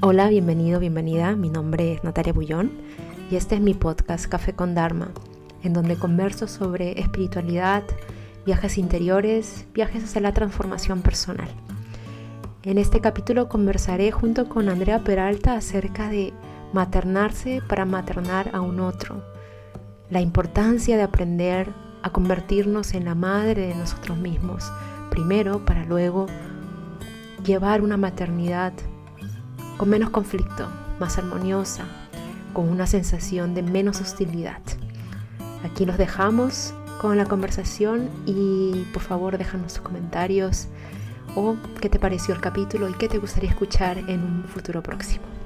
Hola, bienvenido, bienvenida. Mi nombre es Natalia Bullón y este es mi podcast Café con Dharma, en donde converso sobre espiritualidad, viajes interiores, viajes hacia la transformación personal. En este capítulo conversaré junto con Andrea Peralta acerca de maternarse para maternar a un otro, la importancia de aprender a convertirnos en la madre de nosotros mismos, primero para luego llevar una maternidad con menos conflicto, más armoniosa, con una sensación de menos hostilidad. Aquí los dejamos con la conversación y por favor déjanos tus comentarios o qué te pareció el capítulo y qué te gustaría escuchar en un futuro próximo.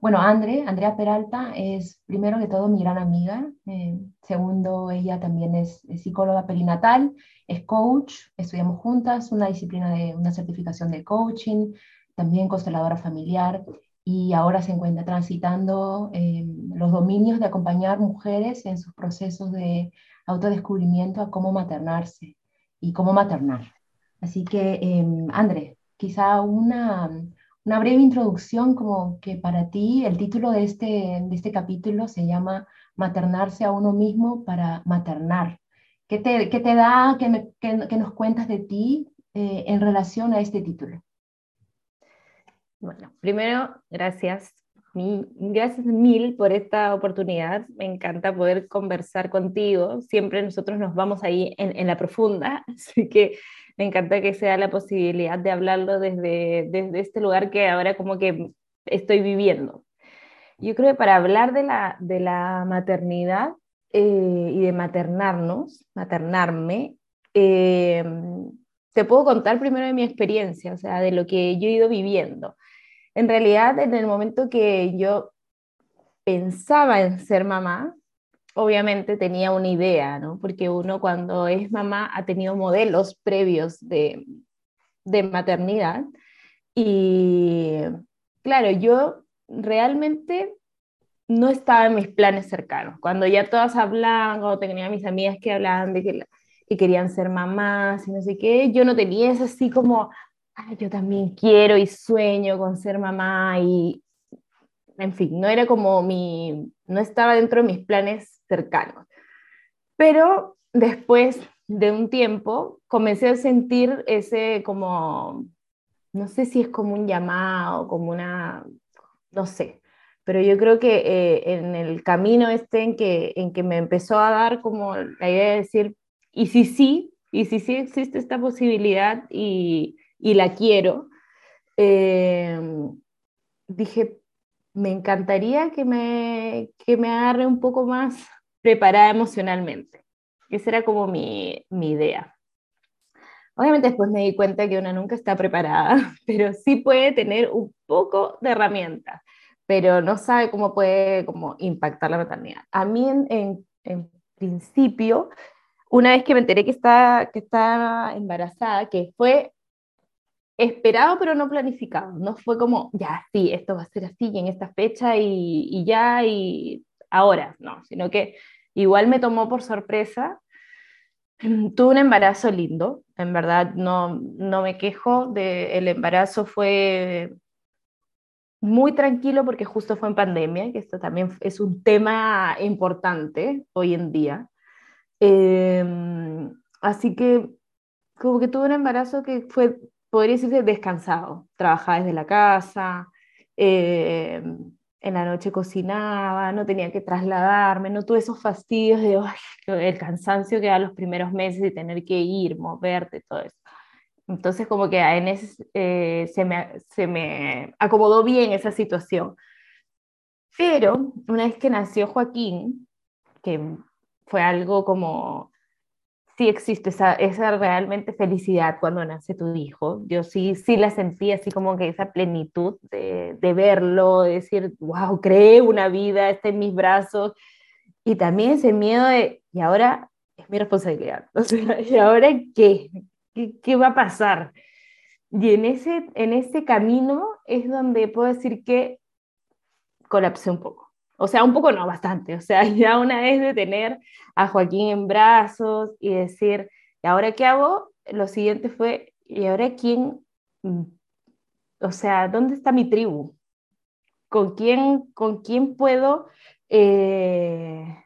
Bueno, Andre, Andrea Peralta es primero que todo mi gran amiga. Eh, segundo, ella también es, psicóloga perinatal, es coach, estudiamos juntas una disciplina de una certificación de coaching, también consteladora familiar y ahora se encuentra transitando eh, los dominios de acompañar mujeres en sus procesos de autodescubrimiento a cómo maternarse y cómo maternar. Así que, eh, quizá una, una, breve introducción como que para ti el título de este, de este capítulo se llama Maternarse a uno mismo para maternar. ¿Qué te, qué te da, qué, qué, nos cuentas de ti eh, en relación a este título? Bueno, primero, gracias. Gracias mil por esta oportunidad. Me encanta poder conversar contigo. Siempre nosotros nos vamos ahí en, la profunda, así que me encanta que sea la posibilidad de hablarlo desde, desde este lugar que ahora como que estoy viviendo. Yo creo que para hablar de la, de la maternidad eh, y de maternarnos, maternarme, eh, te puedo contar primero de mi experiencia, o sea, de lo que yo he ido viviendo. En realidad, en el momento que yo pensaba en ser mamá, obviamente tenía una idea, ¿no? Porque uno cuando es mamá ha tenido modelos previos de, de maternidad. Y claro, yo realmente no estaba en mis planes cercanos. Cuando ya todas hablaban, o tenía mis amigas que hablaban de que, que querían ser mamás y no sé qué, yo no tenía eso así como, yo también quiero y sueño con ser mamá y, en fin, no era como mi, no estaba dentro de mis planes cercanos. Pero después de un tiempo comencé a sentir ese como, no sé si es como un llamado, como una, no sé, pero yo creo que eh, en el camino este en que, en que me empezó a dar como la idea de decir, y si sí, y si sí existe esta posibilidad y, y la quiero, eh, dije, me encantaría que me, que me agarre un poco más preparada emocionalmente. Esa era como mi, mi idea. Obviamente después me di cuenta que una nunca está preparada, pero sí puede tener un poco de herramientas, pero no sabe cómo puede como, impactar la maternidad. A mí en, en, en principio, una vez que me enteré que estaba, que estaba embarazada, que fue esperado pero no planificado. No fue como, ya, sí, esto va a ser así en esta fecha y, y ya y ahora, no, sino que igual me tomó por sorpresa. Tuve un embarazo lindo, en verdad no, no me quejo, de, el embarazo fue muy tranquilo porque justo fue en pandemia, que esto también es un tema importante hoy en día. Em, así que como que tuve un embarazo que fue podría decirse descansado. Trabajaba desde la casa, eh, en la noche cocinaba, no tenía que trasladarme, no tuve esos fastidios de el cansancio que da los primeros meses y tener que ir, moverte, todo eso. Entonces como que en ese, eh, se, me, se me acomodó bien esa situación. Pero una vez que nació Joaquín, que fue algo como sí existe esa, esa realmente felicidad cuando nace tu hijo. Yo sí, sí la sentí así como que esa plenitud de, de verlo, de decir, wow, creé una vida, está en mis brazos. Y también ese miedo de, y ahora es mi responsabilidad. O sea, ¿y ahora qué? ¿Qué, qué va a pasar? Y en ese, en ese camino es donde puedo decir que colapsé un poco. O sea, un poco no, bastante. O sea, ya una vez de tener a Joaquín en brazos y decir, ¿y ahora qué hago? Lo siguiente fue, ¿y ahora quién o sea, ¿dónde está mi tribu? ¿Con quién, con quién puedo eh,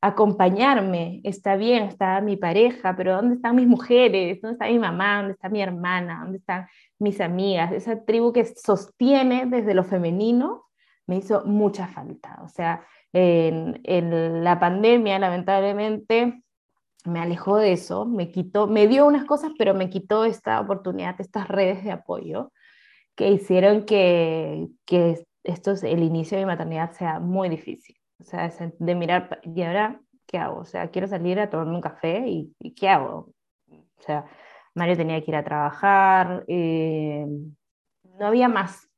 acompañarme? Está bien, está mi pareja, pero ¿dónde están mis mujeres? ¿Dónde está mi mamá? ¿Dónde está mi hermana? ¿Dónde están mis amigas? Esa tribu que sostiene desde lo femenino me hizo mucha falta. O sea, en, en la pandemia, lamentablemente, me alejó de eso, me quitó, me dio unas cosas, pero me quitó esta oportunidad, estas redes de apoyo que hicieron que, que esto, el inicio de mi maternidad sea muy difícil. O sea, de mirar, ¿y ahora qué hago? O sea, quiero salir a tomarme un café y, ¿qué hago? O sea, Mario tenía que ir a trabajar, eh, no había más.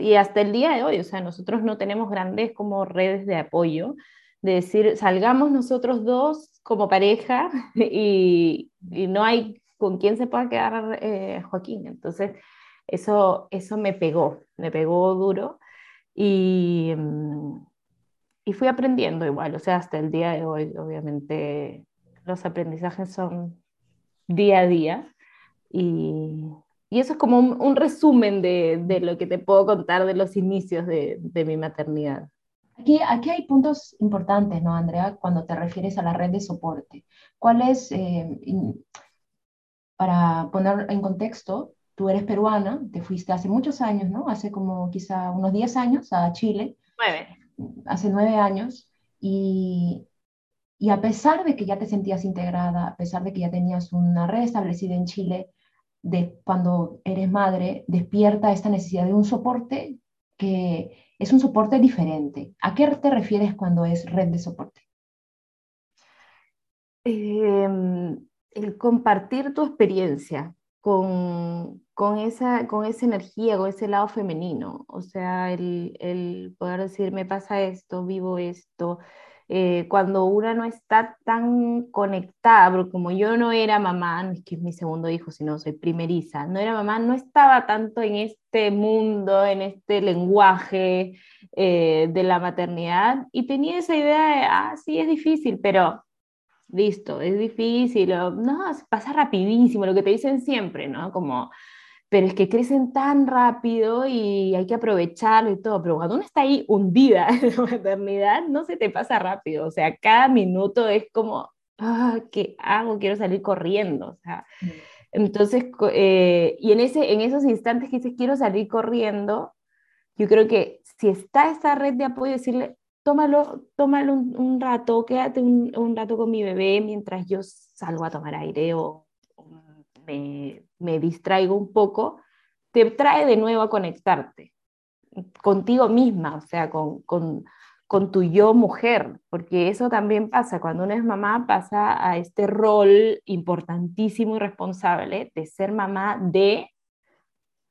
Y hasta el día de hoy, o sea, nosotros no tenemos grandes como redes de apoyo, de decir, salgamos nosotros dos como pareja y, no hay con quién se pueda quedar eh, Joaquín. Entonces, eso, eso me pegó, me pegó duro y, mm, y fui aprendiendo igual, o sea, hasta el día de hoy, obviamente, los aprendizajes son día a día y, y eso es como un, resumen de, de, lo que te puedo contar de los inicios de, de mi maternidad. Aquí, aquí, hay puntos importantes, ¿no, Andrea? Cuando te refieres a la red de soporte. ¿Cuál es, eh, para poner en contexto, tú eres peruana, te fuiste hace muchos años, ¿no? Hace como quizá unos 10 años a Chile. Nueve. Hace nueve años. Y, y a pesar de que ya te sentías integrada, a pesar de que ya tenías una red establecida en Chile, de cuando eres madre, despierta esta necesidad de un soporte que es un soporte diferente. ¿A qué te refieres cuando es red de soporte? Em, el compartir tu experiencia, con, con, esa, con esa energía, con ese lado femenino. O sea, el, el poder decir, me pasa esto, vivo esto. Eh, cuando una no está tan conectada, porque como yo no era mamá, no es que es mi segundo hijo, sino soy primeriza, no era mamá, no estaba tanto en este mundo, en este lenguaje eh, de la maternidad y tenía esa idea de, ah, sí, es difícil, pero listo, es difícil, no, pasa rapidísimo, lo que te dicen siempre, ¿no? Como, pero es que crecen tan rápido y hay que aprovecharlo y todo, pero cuando uno está ahí hundida en la maternidad, no se te pasa rápido, o sea, cada minuto es como, ah, ¿qué hago? Quiero salir corriendo, o sea, entonces, eh, y en, ese, en esos instantes que dices, quiero salir corriendo, yo creo que si está esa red de apoyo, decirle, tómalo, tómalo un, rato, quédate un, un, rato con mi bebé mientras yo salgo a tomar aire o, me, me, distraigo un poco, te trae de nuevo a conectarte contigo misma, o sea, con, con, con tu yo mujer, porque eso también pasa, cuando uno es mamá pasa a este rol importantísimo y responsable de ser mamá de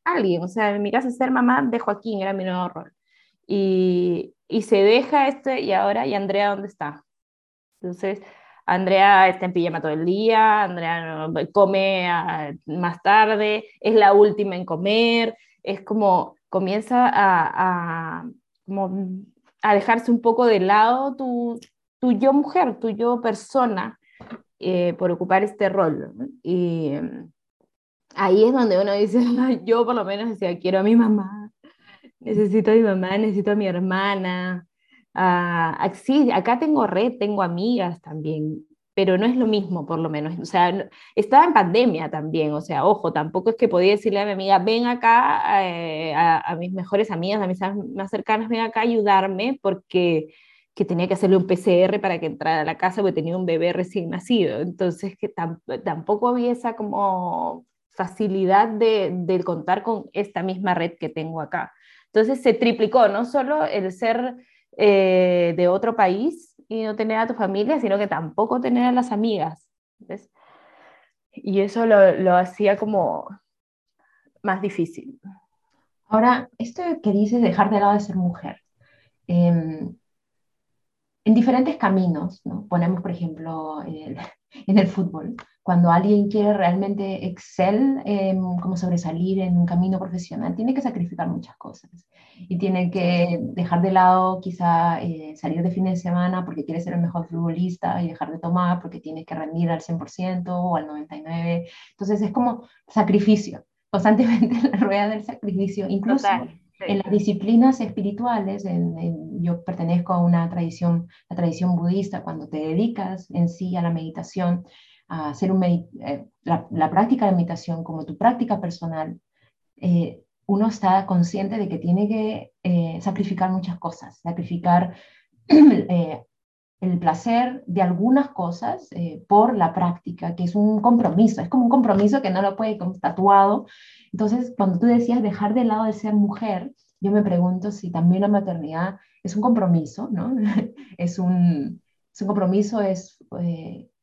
alguien, o sea, en mi caso ser mamá de Joaquín era mi nuevo rol. Y, y se deja este, y ahora, ¿y Andrea dónde está? Entonces, Andrea está en pijama todo el día, Andrea come ah, más tarde, es la última en comer, es como comienza a, a, como a dejarse un poco de lado tu, tu yo mujer, tu yo persona, eh, por ocupar este rol. Y ahí es donde uno dice, yo por lo menos decía, quiero a mi mamá, necesito a mi mamá, necesito a mi hermana. Uh, sí, acá tengo red, tengo amigas también, pero no es lo mismo, por lo menos. O sea, estaba en pandemia también, o sea, ojo, tampoco es que podía decirle a mi amiga, ven acá, eh, a, mis mejores amigas, a mis más cercanas, ven acá a ayudarme, porque que tenía que hacerle un PCR para que entrara a la casa porque tenía un bebé recién nacido. Entonces, que tampoco había esa como facilidad de, de contar con esta misma red que tengo acá. Entonces se triplicó no solo el ser eh, de otro país y no tener a tu familia, sino que tampoco tener a las amigas. Y eso lo, lo, hacía como más difícil. Ahora, esto que dices, dejar de lado de ser mujer, em, en diferentes caminos, ¿no? ponemos por ejemplo en el fútbol, cuando alguien quiere realmente excel, eh, como sobresalir en un camino profesional, tiene que sacrificar muchas cosas y tiene que dejar de lado quizá eh, salir de fin de semana porque quiere ser el mejor futbolista y dejar de tomar porque tiene que rendir al 100% o al 99%. Entonces es como sacrificio. constantemente en la rueda del sacrificio, incluso en las disciplinas espirituales, yo pertenezco a una tradición, la tradición budista, cuando te dedicas en sí a la meditación, a hacer un eh, la, práctica de meditación como tu práctica personal, eh, uno está consciente de que tiene que eh, sacrificar muchas cosas, sacrificar el placer de algunas cosas por la práctica, que es un compromiso, es como un compromiso que no lo puede como tatuado. Entonces, cuando tú decías dejar de lado de ser mujer, yo me pregunto si también la maternidad es un compromiso, ¿no? es, un, es un compromiso, es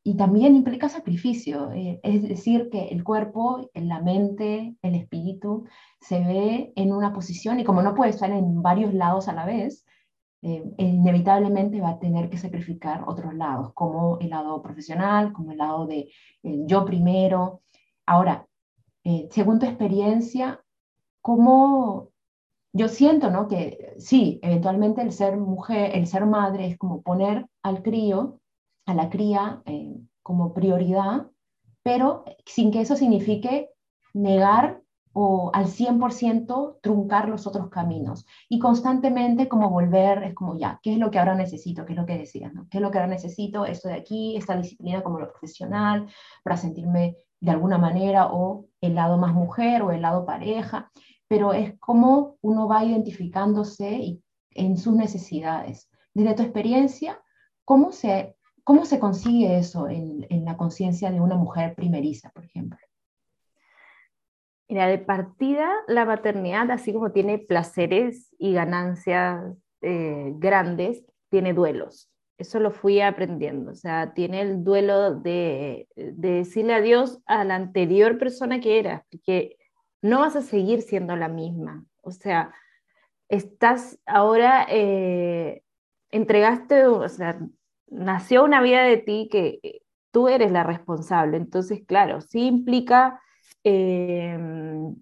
y también implica sacrificio, eh, es decir, que el cuerpo, la mente, el espíritu se ve en una posición y como no puede estar en varios lados a la vez, eh, inevitablemente va a tener que sacrificar otros lados, como el lado profesional, como el lado de yo primero. Ahora, eh, según tu experiencia, ¿cómo yo siento, ¿no? Que sí, eventualmente el ser mujer, el ser madre es como poner al crío a la cría eh, como prioridad, pero sin que eso signifique negar o al 100% truncar los otros caminos. Y constantemente como volver, es como ya, ¿qué es lo que ahora necesito? ¿Qué es lo que decías? ¿no? ¿Qué es lo que ahora necesito? Esto de aquí, esta disciplina como lo profesional, para sentirme de alguna manera, o el lado más mujer o el lado pareja, pero es como uno va identificándose en sus necesidades. Desde tu experiencia, ¿cómo se ¿Cómo se consigue eso en, la conciencia de una mujer primeriza, por ejemplo? Mira, de partida, la maternidad, así como tiene placeres y ganancias eh, grandes, tiene duelos. Eso lo fui aprendiendo. O sea, tiene el duelo de, decirle adiós a la anterior persona que eras, porque no vas a seguir siendo la misma. O sea, estás ahora, eh, entregaste, o sea, nació una vida de ti que eh, tú eres la responsable. Entonces, claro, sí implica... Em,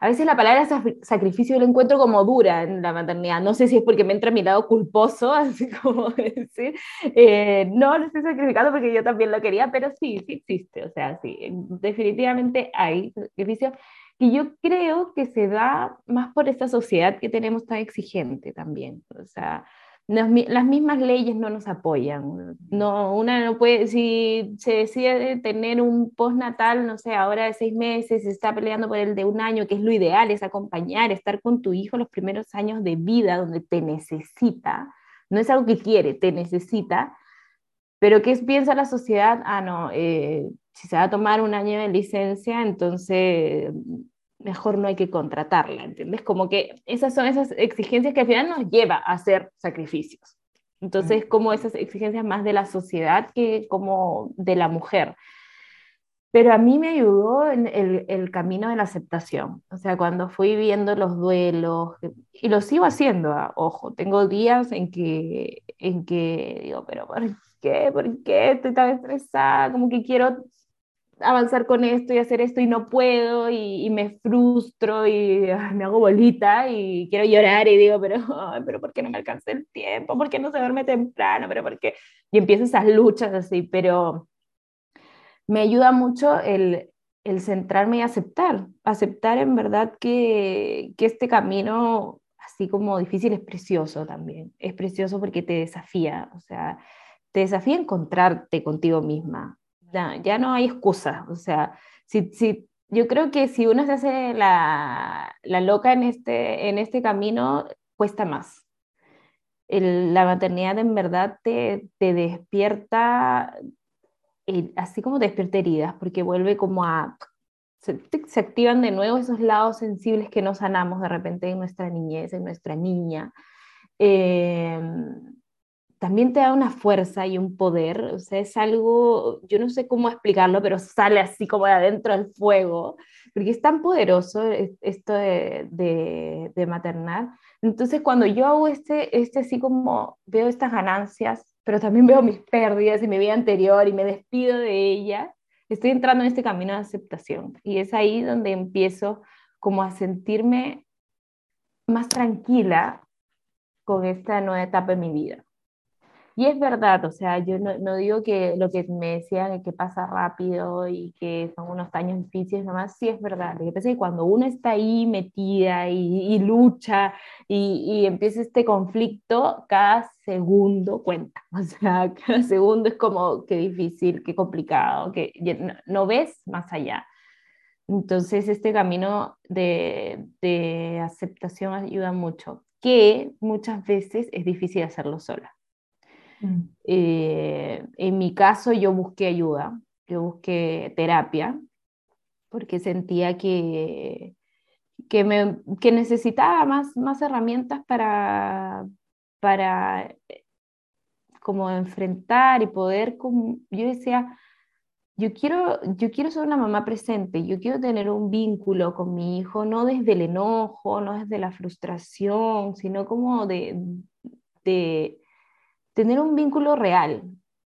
a veces la palabra sacrificio la encuentro como dura en la maternidad. No sé si es porque me entra mi lado culposo, así como decir, eh, no, lo estoy sacrificando porque yo también lo quería, pero sí, sí existe. O sea, sí, definitivamente hay sacrificio. Y yo creo que se da más por esta sociedad que tenemos tan exigente también. O sea, las mismas leyes no nos apoyan. No, una no puede, si se decide tener un postnatal, no sé, ahora de seis meses, se está peleando por el de un año, que es lo ideal, es acompañar, estar con tu hijo los primeros años de vida donde te necesita. No es algo que quiere, te necesita. Pero ¿qué piensa la sociedad? Ah, no, eh, si se va a tomar un año de licencia, entonces mejor no hay que contratarla, ¿entiendes? Como que esas son esas exigencias que al final nos lleva a hacer sacrificios. Entonces, como esas exigencias más de la sociedad que como de la mujer. Pero a mí me ayudó en el, el camino de la aceptación. O sea, cuando fui viendo los duelos, y lo sigo haciendo, ah, ojo, tengo días en que, en que digo, pero ¿por qué? ¿Por qué estoy tan estresada? Como que quiero avanzar con esto y hacer esto y no puedo y, me frustro y me hago bolita y quiero llorar y digo, pero, pero ¿por qué no me alcanza el tiempo? ¿Por qué no se duerme temprano? ¿Pero por? Y empiezo esas luchas así, pero me ayuda mucho el, el centrarme y aceptar, aceptar en verdad que, que este camino, así como difícil, es precioso también, es precioso porque te desafía, o sea, te desafía encontrarte contigo misma, ya, no hay excusa. O sea, si, si, yo creo que si uno se hace la, la loca en este, en este camino, cuesta más. la maternidad en verdad te, te despierta, eh, así como te despierta heridas, porque vuelve como a... Se, se, activan de nuevo esos lados sensibles que no sanamos de repente en nuestra niñez, en nuestra niña. Eh, también te da una fuerza y un poder, o sea, es algo, yo no sé cómo explicarlo, pero sale así como de adentro del fuego, porque es tan poderoso esto de, de, de. Entonces, cuando yo hago este, este así como veo estas ganancias, pero también veo mis pérdidas y mi vida anterior y me despido de ella, estoy entrando en este camino de aceptación. Y es ahí donde empiezo como a sentirme más tranquila con esta nueva etapa de mi vida. Y es verdad, o sea, yo no, digo que lo que me decían que pasa rápido y que son unos años difíciles, nomás sí es verdad. Lo que pasa es que cuando uno está ahí metida y, lucha y, empieza este conflicto, cada segundo cuenta. O sea, cada segundo es como que difícil, qué complicado, que no, ves más allá. Entonces, este camino de, de aceptación ayuda mucho, que muchas veces es difícil hacerlo sola. Mm. Eh, en mi caso yo busqué ayuda, yo busqué terapia, porque sentía que, que, me, que necesitaba más, más herramientas para, para eh, como enfrentar y poder, como, yo decía, yo quiero, yo quiero ser una mamá presente, yo quiero tener un vínculo con mi hijo, no desde el enojo, no desde la frustración, sino como de, de tener un vínculo real.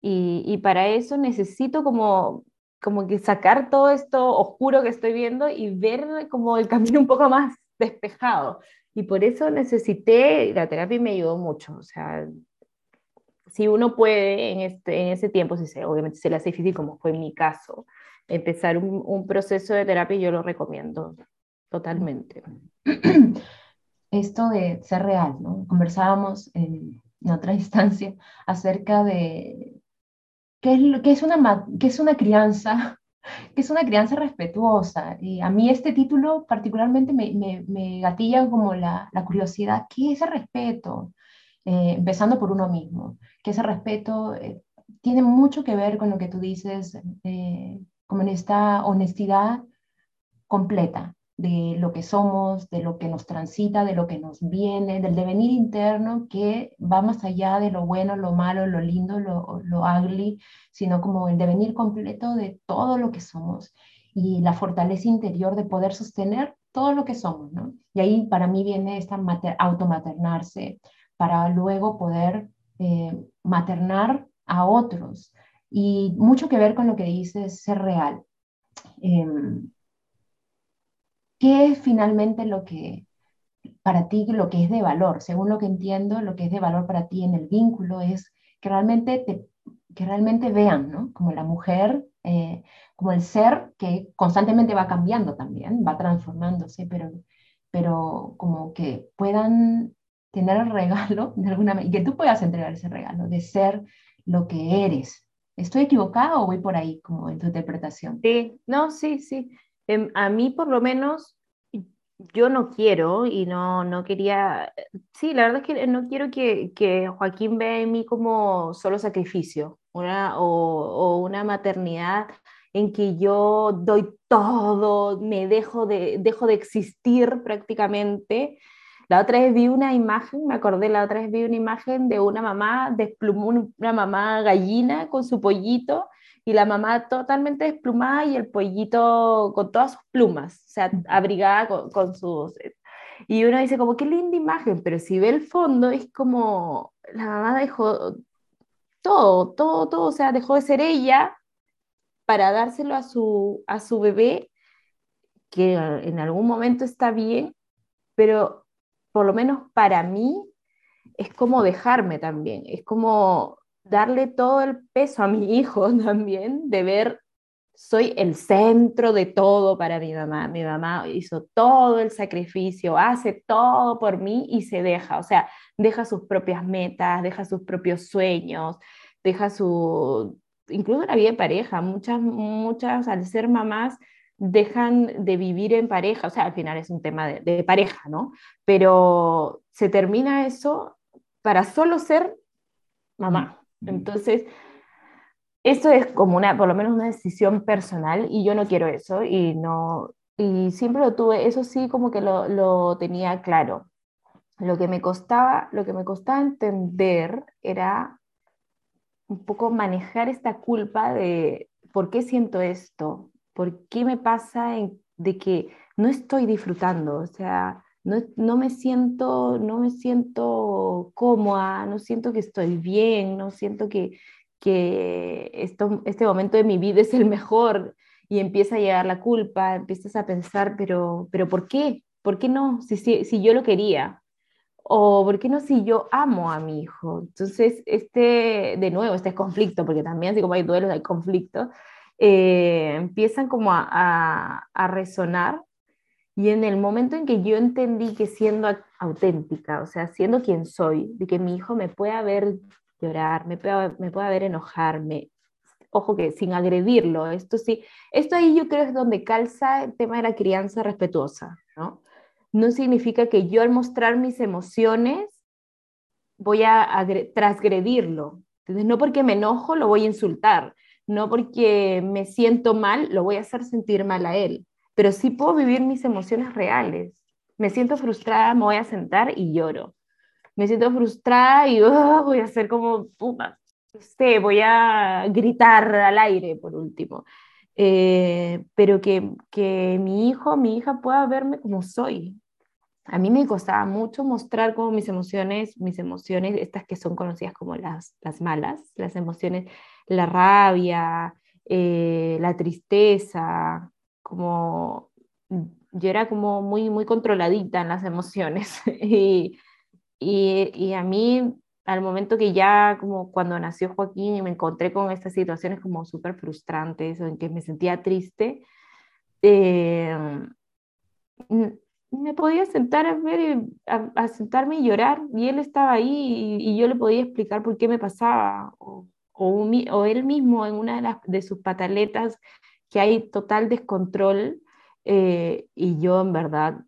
Y, para eso necesito como, como que sacar todo esto oscuro que estoy viendo y ver como el camino un poco más despejado. Y por eso necesité, la terapia me ayudó mucho. O sea, si uno puede en, este, en ese tiempo, si se, obviamente se le hace difícil, como fue en mi caso, empezar un, un proceso de terapia, yo lo recomiendo totalmente. Esto de ser real, ¿no? Conversábamos en, en otra instancia acerca de qué es, qué es, una, qué es una crianza, qué es una crianza respetuosa. Y a mí este título particularmente me, me, me gatilla como la, la, curiosidad, ¿qué es el respeto? Eh, empezando por uno mismo, que ese respeto eh, tiene mucho que ver con lo que tú dices, eh, como en esta honestidad completa, de lo que somos, de lo que nos transita, de lo que nos viene, del devenir interno que va más allá de lo bueno, lo malo, lo lindo, lo, lo ugly, sino como el devenir completo de todo lo que somos y la fortaleza interior de poder sostener todo lo que somos, ¿no? Y ahí para mí viene esta automaternarse, para luego poder eh, maternar a otros. Y mucho que ver con lo que dices, ser real. Em, ¿Qué es finalmente lo que para ti, lo que es de valor? Según lo que entiendo, lo que es de valor para ti en el vínculo es que realmente, te, que realmente vean, ¿no? Como la mujer, eh, como el ser que constantemente va cambiando también, va transformándose, pero, pero como que puedan tener el regalo de alguna y que tú puedas entregar ese regalo de ser lo que eres. ¿Estoy equivocado o voy por ahí como en tu interpretación? Sí, no, sí, sí. Em, a mí por lo menos yo no quiero y no, no quería, sí, la verdad es que no quiero que, que Joaquín vea en mí como solo sacrificio una, o, una maternidad en que yo doy todo, me dejo de, dejo de existir prácticamente. La otra vez vi una imagen, me acordé, la otra vez vi una imagen de una mamá desplumó una mamá gallina con su pollito y la mamá totalmente desplumada y el pollito con todas sus plumas, o sea, abrigada con, sus... Y uno dice como, qué linda imagen, pero si ve el fondo es como, la mamá dejó todo, todo, todo, o sea, dejó de ser ella para dárselo a su, a su bebé, que en algún momento está bien, pero por lo menos para mí es como dejarme también, es como darle todo el peso a mi hijo también, de ver, soy el centro de todo para mi mamá. Mi mamá hizo todo el sacrificio, hace todo por mí y se deja, o sea, deja sus propias metas, deja sus propios sueños, deja su, incluso la vida de pareja. Muchas, muchas, al ser mamás, dejan de vivir en pareja, o sea, al final es un tema de, de pareja, ¿no? Pero se termina eso para solo ser mamá. Entonces, esto es como una, por lo menos una decisión personal y yo no quiero eso y no, y siempre lo tuve, eso sí como que lo, lo tenía claro. Lo que me costaba, lo que me costaba entender era un poco manejar esta culpa de por qué siento esto, por qué me pasa de que no estoy disfrutando, o sea, no, me siento, no me siento cómoda, no siento que estoy bien, no siento que, que esto, este momento de mi vida es el mejor y empieza a llegar la culpa, empiezas a pensar, pero, pero ¿por qué? ¿Por qué no? Si, si, si yo lo quería. o ¿por qué no si yo amo a mi hijo? Entonces, este, de nuevo, este conflicto, porque también así como hay duelos, hay conflictos, eh, empiezan como a, a, resonar y en el momento en que yo entendí que siendo auténtica, o sea, siendo quien soy, de que mi hijo me pueda ver llorar, me pueda, me pueda ver enojarme, ojo que sin agredirlo, esto sí, esto ahí yo creo es donde calza el tema de la crianza respetuosa, ¿no? No significa que yo al mostrar mis emociones voy a transgredirlo. Entonces, no porque me enojo lo voy a insultar, no porque me siento mal lo voy a hacer sentir mal a él, pero sí puedo vivir mis emociones reales. Me siento frustrada, me voy a sentar y lloro. Me siento frustrada y voy a hacer como, puta, sé, voy a gritar al aire por último. Eh, pero que, que mi hijo, mi hija pueda verme como soy. A mí me costaba mucho mostrar como mis emociones, mis emociones, estas que son conocidas como las, las malas, las emociones, la rabia, eh, la tristeza, como yo era como muy, muy controladita en las emociones. Y, y, y a mí al momento que ya como cuando nació Joaquín y me encontré con estas situaciones como súper frustrantes o en que me sentía triste, eh, me podía sentar a ver, a, sentarme y llorar y él estaba ahí y, yo le podía explicar por qué me pasaba o, o, él mismo en una de, las, de sus pataletas que hay total descontrol eh, y yo en verdad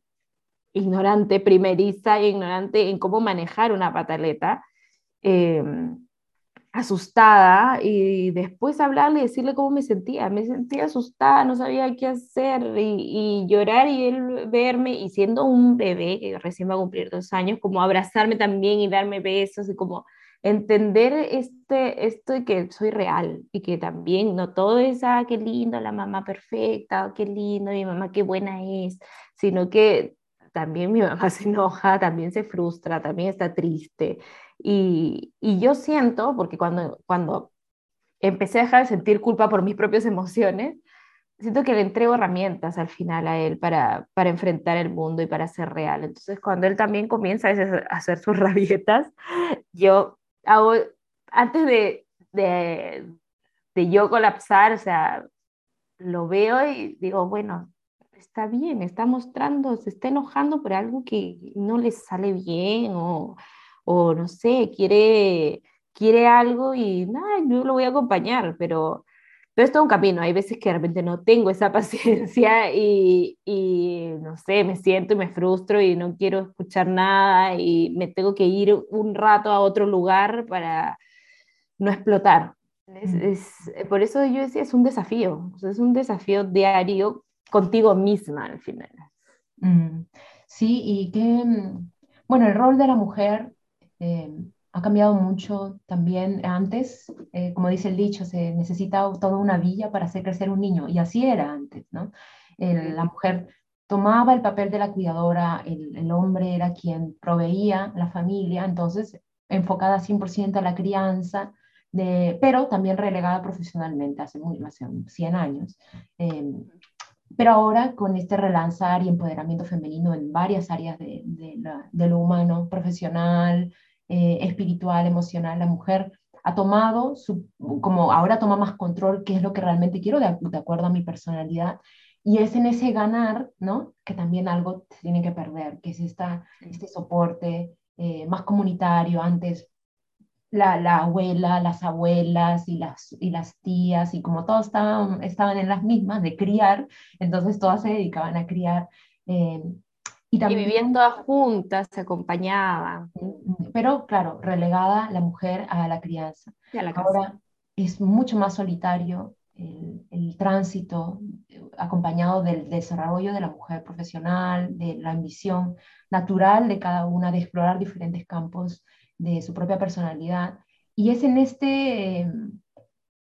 ignorante, primeriza, ignorante en cómo manejar una pataleta, Em, asustada y después hablarle y decirle cómo me sentía. Me sentía asustada, no sabía qué hacer y, llorar y él verme y siendo un bebé que recién va a cumplir dos años, como abrazarme también y darme besos y como entender este, esto de que soy real y que también no todo es, ah, qué lindo, la mamá perfecta, qué lindo, mi mamá qué buena es, sino que también mi mamá se enoja, también se frustra, también está triste y, y, yo siento, porque cuando, cuando empecé a dejar de sentir culpa por mis propias emociones, siento que le entrego herramientas al final a él para, para enfrentar el mundo y para ser real. Entonces, cuando él también comienza a, hacer sus rabietas, yo antes de, de, de yo colapsar, o sea, lo veo y digo, bueno, está bien, está mostrando, se está enojando por algo que no le sale bien o o no sé, quiere, quiere algo y nada, yo lo voy a acompañar, pero, pero es todo un camino. Hay veces que de repente no tengo esa paciencia y, y, no sé, me siento y me frustro y no quiero escuchar nada y me tengo que ir un rato a otro lugar para no explotar. Es, mm. es, por eso yo decía, es un desafío, es un desafío diario contigo misma al final. Mm. Sí, y que, mm, bueno, el rol de la mujer eh, ha cambiado mucho también. Antes, eh, como dice el dicho, se necesitaba toda una villa para hacer crecer un niño, y así era antes, ¿no? la mujer tomaba el papel de la cuidadora, el, hombre era quien proveía la familia, entonces enfocada 100% a la crianza, de, pero también relegada profesionalmente hace, muy, hace 100 años. Eh, pero ahora con este relanzar y empoderamiento femenino en varias áreas de, de lo humano, profesional, eh, espiritual, emocional, la mujer ha tomado, su, como ahora toma más control, qué es lo que realmente quiero de, acuerdo a mi personalidad. Y es en ese ganar, ¿no? Que también algo se tiene que perder, que es esta, este soporte eh, más comunitario. Antes la, la, abuela, las abuelas y las, y las tías, y como todos estaban, estaban en las mismas de criar, entonces todas se dedicaban a criar. Eh, y, también, viviendo juntas, se acompañaban. Pero claro, relegada la mujer a la crianza. Ahora es mucho más solitario el, el, tránsito acompañado del desarrollo de la mujer profesional, de la ambición natural de cada una de explorar diferentes campos de su propia personalidad. Y es en este,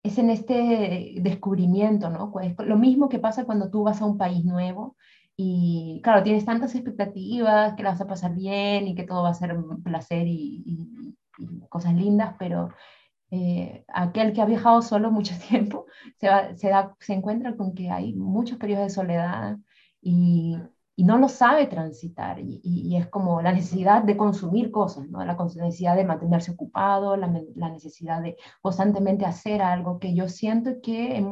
es en este descubrimiento, ¿no? Pues lo mismo que pasa cuando tú vas a un país nuevo y claro, tienes tantas expectativas que la vas a pasar bien y que todo va a ser un placer y, cosas lindas, pero eh, aquel que ha viajado solo mucho tiempo se, se, da, se encuentra con que hay muchos periodos de soledad y, y no lo sabe transitar. Y, es como la necesidad de consumir cosas, ¿no? la necesidad de mantenerse ocupado, la, necesidad de constantemente hacer algo que yo siento que,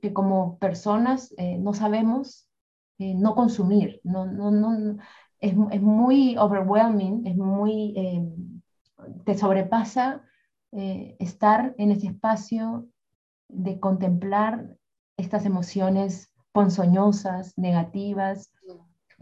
que como personas eh, no sabemos eh, no consumir. No, no, no, es, es, muy overwhelming, es muy, eh, te sobrepasa estar en ese espacio de contemplar estas emociones ponzoñosas, negativas,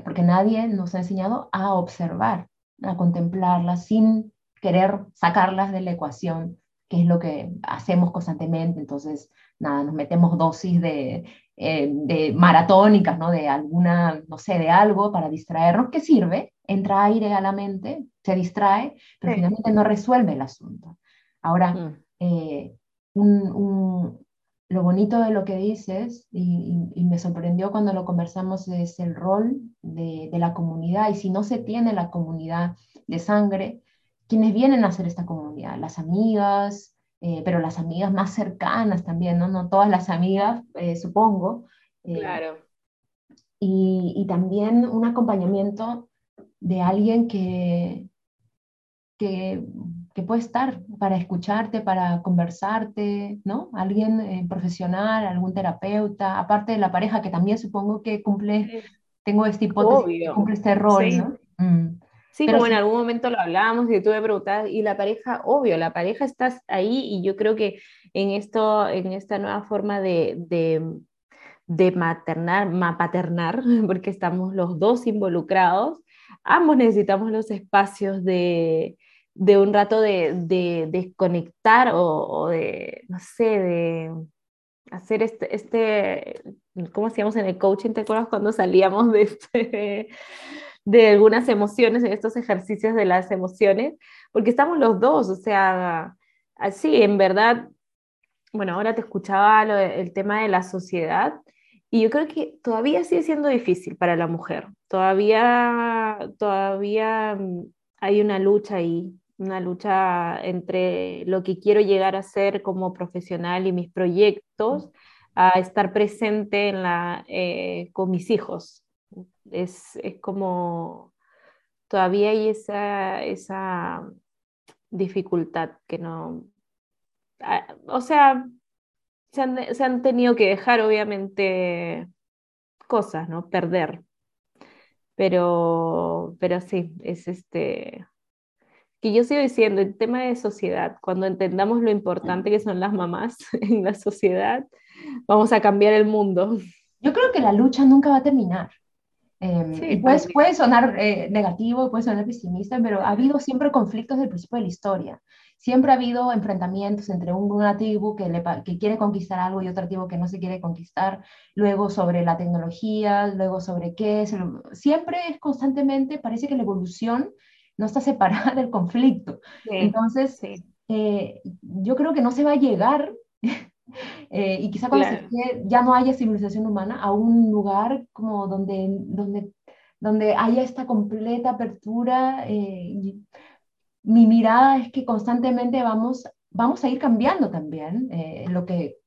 porque nadie nos ha enseñado a observar, a contemplarlas sin querer sacarlas de la ecuación, que es lo que hacemos constantemente. Entonces, nada, nos metemos dosis de, eh, de maratónicas, ¿no? De alguna, no sé, de algo para distraernos, que sirve, entra aire a la mente, se distrae, pero finalmente no resuelve el asunto. Ahora, mm. eh, un, lo bonito de lo que dices, y, me sorprendió cuando lo conversamos, es el rol de, la comunidad. Y si no se tiene la comunidad de sangre, quienes vienen a hacer esta comunidad? Las amigas, eh, pero las amigas más cercanas también, ¿no? No todas las amigas, eh, supongo. Eh, claro. Y, y, también un acompañamiento de alguien que, que que puede estar para escucharte, para conversarte, ¿no? Alguien eh, profesional, algún terapeuta, aparte de la pareja que también supongo que cumple, tengo esta hipótesis, cumple este rol, sí. ¿no? Mm. Sí, como en algún momento lo hablábamos y tú me preguntabas, y la pareja, obvio, la pareja estás ahí y yo creo que en, esto, en esta nueva forma de, de, de maternar, paternar, porque estamos los dos involucrados, ambos necesitamos los espacios de, de un rato de, de desconectar o, de, no sé, de hacer este, este, ¿cómo hacíamos en el coaching? ¿Te acuerdas cuando salíamos de, este, de algunas emociones, en estos ejercicios de las emociones? Porque estamos los dos, o sea, así, en verdad, bueno, ahora te escuchaba el tema de la sociedad y yo creo que todavía sigue siendo difícil para la mujer, todavía, todavía hay una lucha ahí una lucha entre lo que quiero llegar a ser como profesional y mis proyectos, a estar presente en la, eh, con mis hijos. Es, es, como, todavía hay esa, esa dificultad que no... Ah, o sea, se han, se han tenido que dejar obviamente cosas, ¿no? Perder. Pero, pero sí, es este, que yo sigo diciendo, el tema de sociedad, cuando entendamos lo importante que son las mamás en la sociedad, vamos a cambiar el mundo. Yo creo que la lucha nunca va a terminar. Eh, pues, puede sonar eh, negativo, puede sonar pesimista, pero ha habido siempre conflictos del principio de la historia. Siempre ha habido enfrentamientos entre una tribu que, le, que quiere conquistar algo y otra tribu que no se quiere conquistar, luego sobre la tecnología, luego sobre qué es. Siempre es constantemente, parece que la evolución no está separada del conflicto. Entonces, eh, yo creo que no se va a llegar, eh, y quizá cuando ya no haya civilización humana, a un lugar como donde, donde, donde haya esta completa apertura. Eh, mi mirada es que constantemente vamos, vamos a ir cambiando también. lo que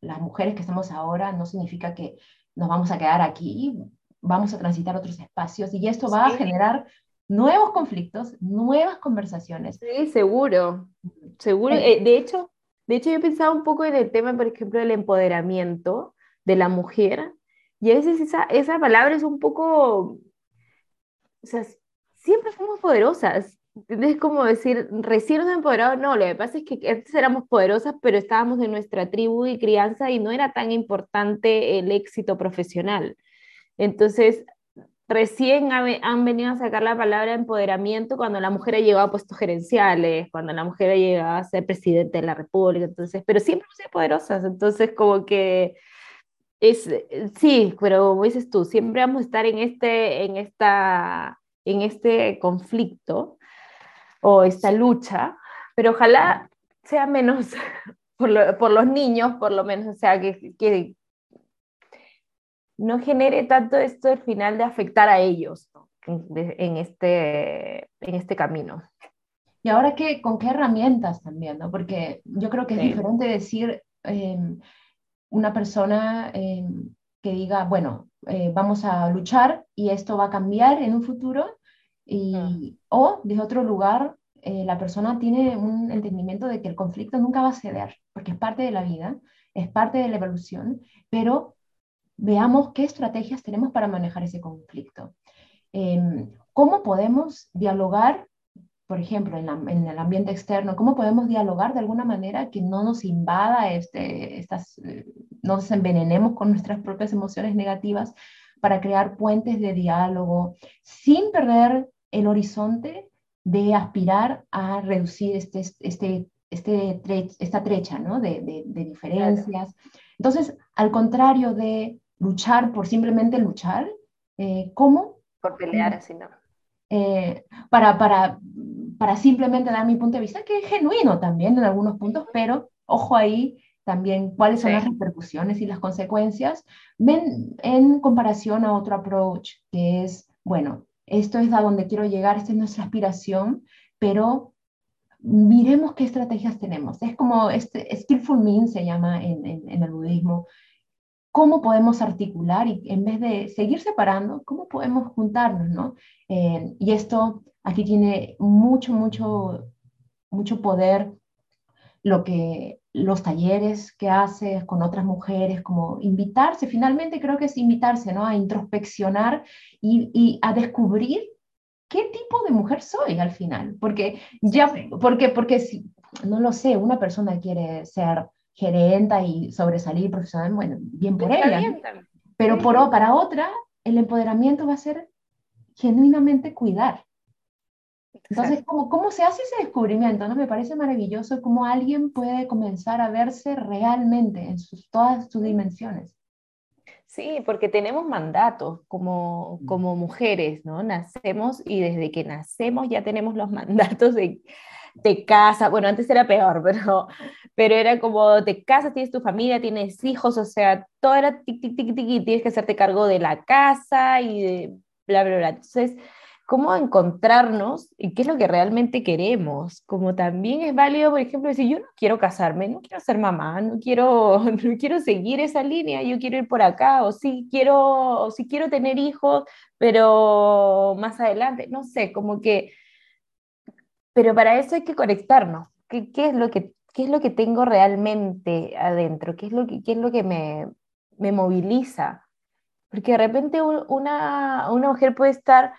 las mujeres que estamos ahora no significa que nos vamos a quedar aquí, vamos a transitar otros espacios y esto va a generar nuevos conflictos, nuevas conversaciones. Sí, seguro, seguro. Eh, de, hecho, de hecho, yo he pensado un poco en el tema, por ejemplo, del empoderamiento de la mujer, y a veces esa, esa palabra es un poco, o sea, siempre fuimos poderosas. Es como decir, recién nos empoderado, no, lo que pasa es que antes éramos poderosas, pero estábamos en nuestra tribu y crianza y no era tan importante el éxito profesional. Entonces, recién han venido a sacar la palabra empoderamiento cuando la mujer ha llegado a puestos gerenciales, cuando la mujer ha llegado a ser presidente de la República, entonces, pero siempre hemos sido poderosas, entonces como que es, sí, pero como dices tú, siempre vamos a estar en este, en esta, en este conflicto o esta lucha, pero ojalá sea menos por, por los niños, por lo menos, o sea, que, que, no genere tanto esto al final de afectar a ellos en, este, en este camino. Y ahora, qué, ¿con qué herramientas también? ¿no? Porque yo creo que es diferente decir em, una persona em, que diga, bueno, eh, vamos a luchar y esto va a cambiar en un futuro, y, Mm. o de otro lugar, eh, la persona tiene un entendimiento de que el conflicto nunca va a ceder, porque es parte de la vida, es parte de la evolución, pero veamos qué estrategias tenemos para manejar ese conflicto. Em, ¿Cómo podemos dialogar, por ejemplo, en, la- en el ambiente externo, cómo podemos dialogar de alguna manera que no nos invada, este, estas, eh, no nos envenenemos con nuestras propias emociones negativas para crear puentes de diálogo sin perder el horizonte de aspirar a reducir este, este, este tre- esta trecha ¿no? de, de- de diferencias. Entonces, al contrario de luchar por simplemente luchar, eh, ¿cómo? Por pelear así, ¿no? eh, para, para, para simplemente dar mi punto de vista, que es genuino también en algunos puntos, pero ojo ahí también cuáles son Sí. las repercusiones y las consecuencias ven en comparación a otro approach, que es, bueno, esto es a donde quiero llegar, esta es nuestra aspiración, pero miremos qué estrategias tenemos. Es como este skillful means se llama en, en, en el budismo, cómo podemos articular y en vez de seguir separando, cómo podemos juntarnos, ¿no? Eh, y esto aquí tiene mucho, mucho, mucho poder lo que los talleres que haces con otras mujeres, como invitarse, finalmente creo que es invitarse, ¿no? A introspeccionar y, y a descubrir qué tipo de mujer soy al final, porque ya, porque, porque si, no lo sé, una persona quiere ser gerenta y sobresalir profesional, bueno, bien por Está ella, bien pero por, para otra, el empoderamiento va a ser genuinamente cuidar. Entonces. ¿cómo, ¿cómo se hace ese descubrimiento? ¿no? Me parece maravilloso cómo alguien puede comenzar a verse realmente en sus, todas sus dimensiones. Sí, porque tenemos mandatos como, Mm. como mujeres, ¿no? Nacemos y desde que nacemos ya tenemos los mandatos de, de casa. Bueno, antes era peor, pero, pero era como te casas, tienes tu familia, tienes hijos, o sea, todo era tic, tic, tic, tic, y tienes que hacerte cargo de la casa y de bla, bla, bla. Entonces, ¿cómo encontrarnos y qué es lo que realmente queremos? Como también es válido, por ejemplo, decir, yo no quiero casarme, no quiero ser mamá, no quiero, no quiero seguir esa línea, yo quiero ir por acá, o sí quiero, o sí quiero tener hijos, pero más adelante, no sé, como que, pero para eso hay que conectarnos. ¿Qué, es lo que, qué es lo que tengo realmente adentro? ¿Qué es lo que, qué es lo que me, me moviliza? Porque de repente una, una mujer puede estar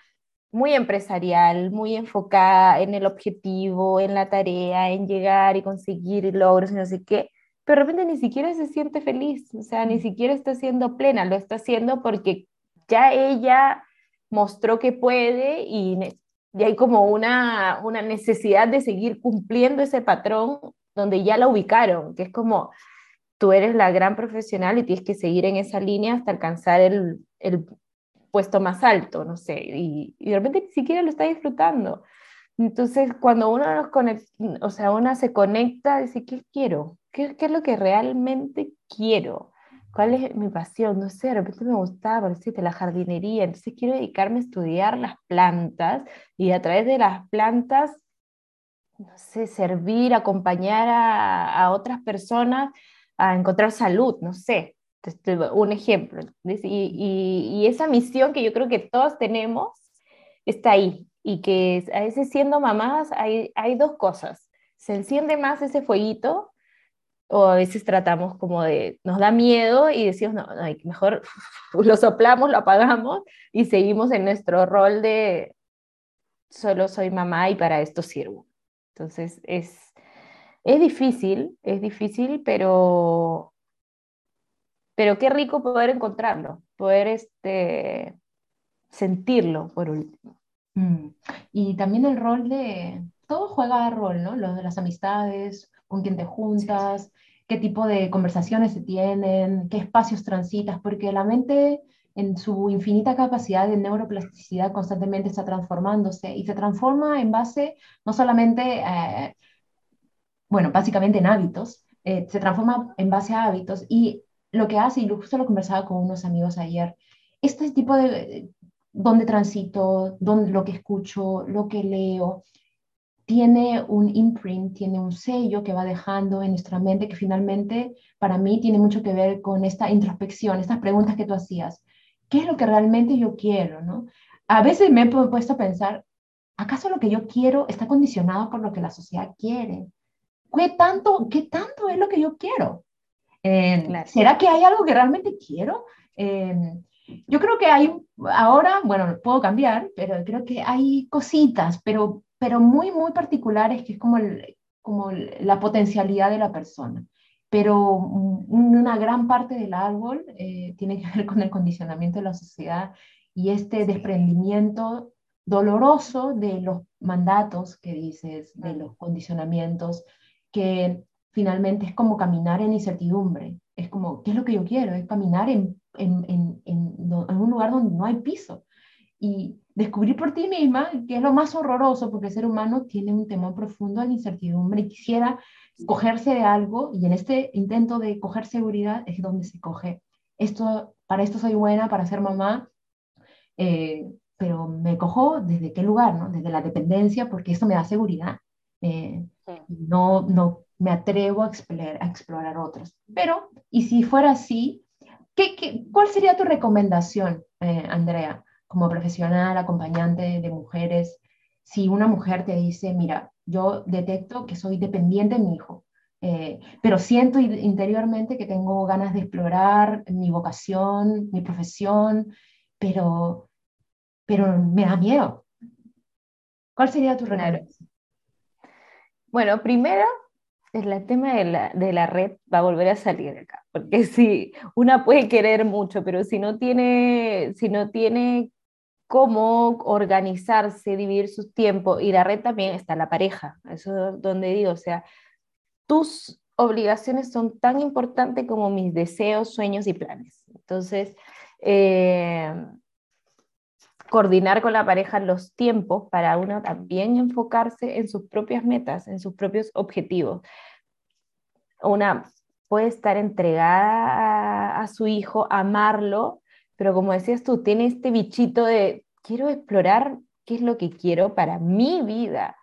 muy empresarial, muy enfocada en el objetivo, en la tarea, en llegar y conseguir logros y no sé qué, pero de repente ni siquiera se siente feliz, o sea, ni siquiera está siendo plena, lo está haciendo porque ya ella mostró que puede y, y hay como una, una necesidad de seguir cumpliendo ese patrón donde ya la ubicaron, que es como tú eres la gran profesional y tienes que seguir en esa línea hasta alcanzar el, el puesto más alto, no sé, y, y de repente ni siquiera lo está disfrutando. Entonces, cuando uno nos conecta, o sea, una se conecta, dice, ¿qué quiero? ¿Qué, qué es lo que realmente quiero? ¿Cuál es mi pasión? No sé, de repente me gustaba, por la jardinería, entonces quiero dedicarme a estudiar las plantas y a través de las plantas, no sé, servir, acompañar a, a otras personas a encontrar salud, no sé, un ejemplo. Y, y- y esa misión que yo creo que todos tenemos está ahí. Y que a veces siendo mamás hay, hay dos cosas. Se enciende más ese fueguito o a veces tratamos como de, nos da miedo y decimos, no, mejor lo soplamos, lo apagamos y seguimos en nuestro rol de solo soy mamá y para esto sirvo. Entonces es, es difícil, es difícil, pero, pero qué rico poder encontrarlo, poder este, sentirlo por último. Mm. Y también el rol de, todo juega rol, ¿no? Lo de las amistades, con quién te juntas, qué tipo de conversaciones se tienen, qué espacios transitas, porque la mente en su infinita capacidad de neuroplasticidad constantemente está transformándose y se transforma en base no solamente, eh, bueno, básicamente en hábitos, eh, se transforma en base a hábitos y lo que hace, y justo lo conversaba con unos amigos ayer, este tipo de, donde transito, donde, lo que escucho, lo que leo, tiene un imprint, tiene un sello que va dejando en nuestra mente que finalmente para mí tiene mucho que ver con esta introspección, estas preguntas que tú hacías. ¿qué es lo que realmente yo quiero? ¿no? A veces me he puesto a pensar, ¿acaso lo que yo quiero está condicionado por lo que la sociedad quiere? ¿Qué tanto, qué tanto es lo que yo quiero? Eh, ¿Será que hay algo que realmente quiero? Eh, yo creo que hay, ahora, bueno, puedo cambiar, pero creo que hay cositas, pero, pero muy, muy particulares, que es como, el, como la potencialidad de la persona. Pero una gran parte del árbol eh, tiene que ver con el condicionamiento de la sociedad y este desprendimiento doloroso de los mandatos que dices, de los condicionamientos, que finalmente es como caminar en incertidumbre. Es como, ¿qué es lo que yo quiero? Es caminar en en, en, en, un lugar donde no hay piso. Y descubrir por ti misma, que es lo más horroroso, porque el ser humano tiene un temor profundo a la incertidumbre y quisiera cogerse de algo, y en este intento de coger seguridad es donde se coge. Esto, para esto soy buena, para ser mamá, eh, pero me cojo desde qué lugar, ¿no? Desde la dependencia, porque esto me da seguridad. Eh, no, no me atrevo a explorar, a explorar otros. Pero, y si fuera así, ¿Qué, cuál sería tu recomendación, eh, Andrea, como profesional, acompañante de mujeres? Si una mujer te dice, mira, yo detecto que soy dependiente de mi hijo, eh, pero siento interiormente que tengo ganas de explorar mi vocación, mi profesión, pero, pero me da miedo. ¿Cuál sería tu recomendación? Bueno, primero el tema de la, de la, red va a volver a salir acá, porque si una puede querer mucho, pero si no tiene, si no tiene cómo organizarse, dividir su tiempo, y la red también está la pareja, eso es donde digo, o sea, tus obligaciones son tan importantes como mis deseos, sueños y planes. Entonces, eh, coordinar con la pareja los tiempos para uno también enfocarse en sus propias metas, en sus propios objetivos. Una puede estar entregada a, su hijo, amarlo, pero como decías tú, tiene este bichito de quiero explorar qué es lo que quiero para mi vida.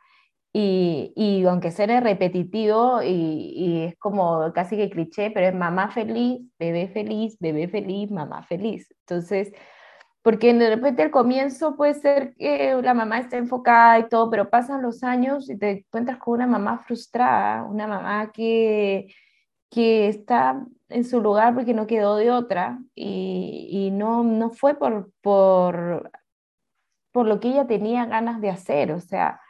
Y, y aunque sea repetitivo y, y, es como casi que cliché, pero es mamá feliz, bebé feliz, bebé feliz, mamá feliz. Entonces, porque de repente al comienzo puede ser que la mamá esté enfocada y todo, pero pasan los años y te encuentras con una mamá frustrada, una mamá que, que está en su lugar porque no quedó de otra y, y no, no fue por, por, por lo que ella tenía ganas de hacer. O sea,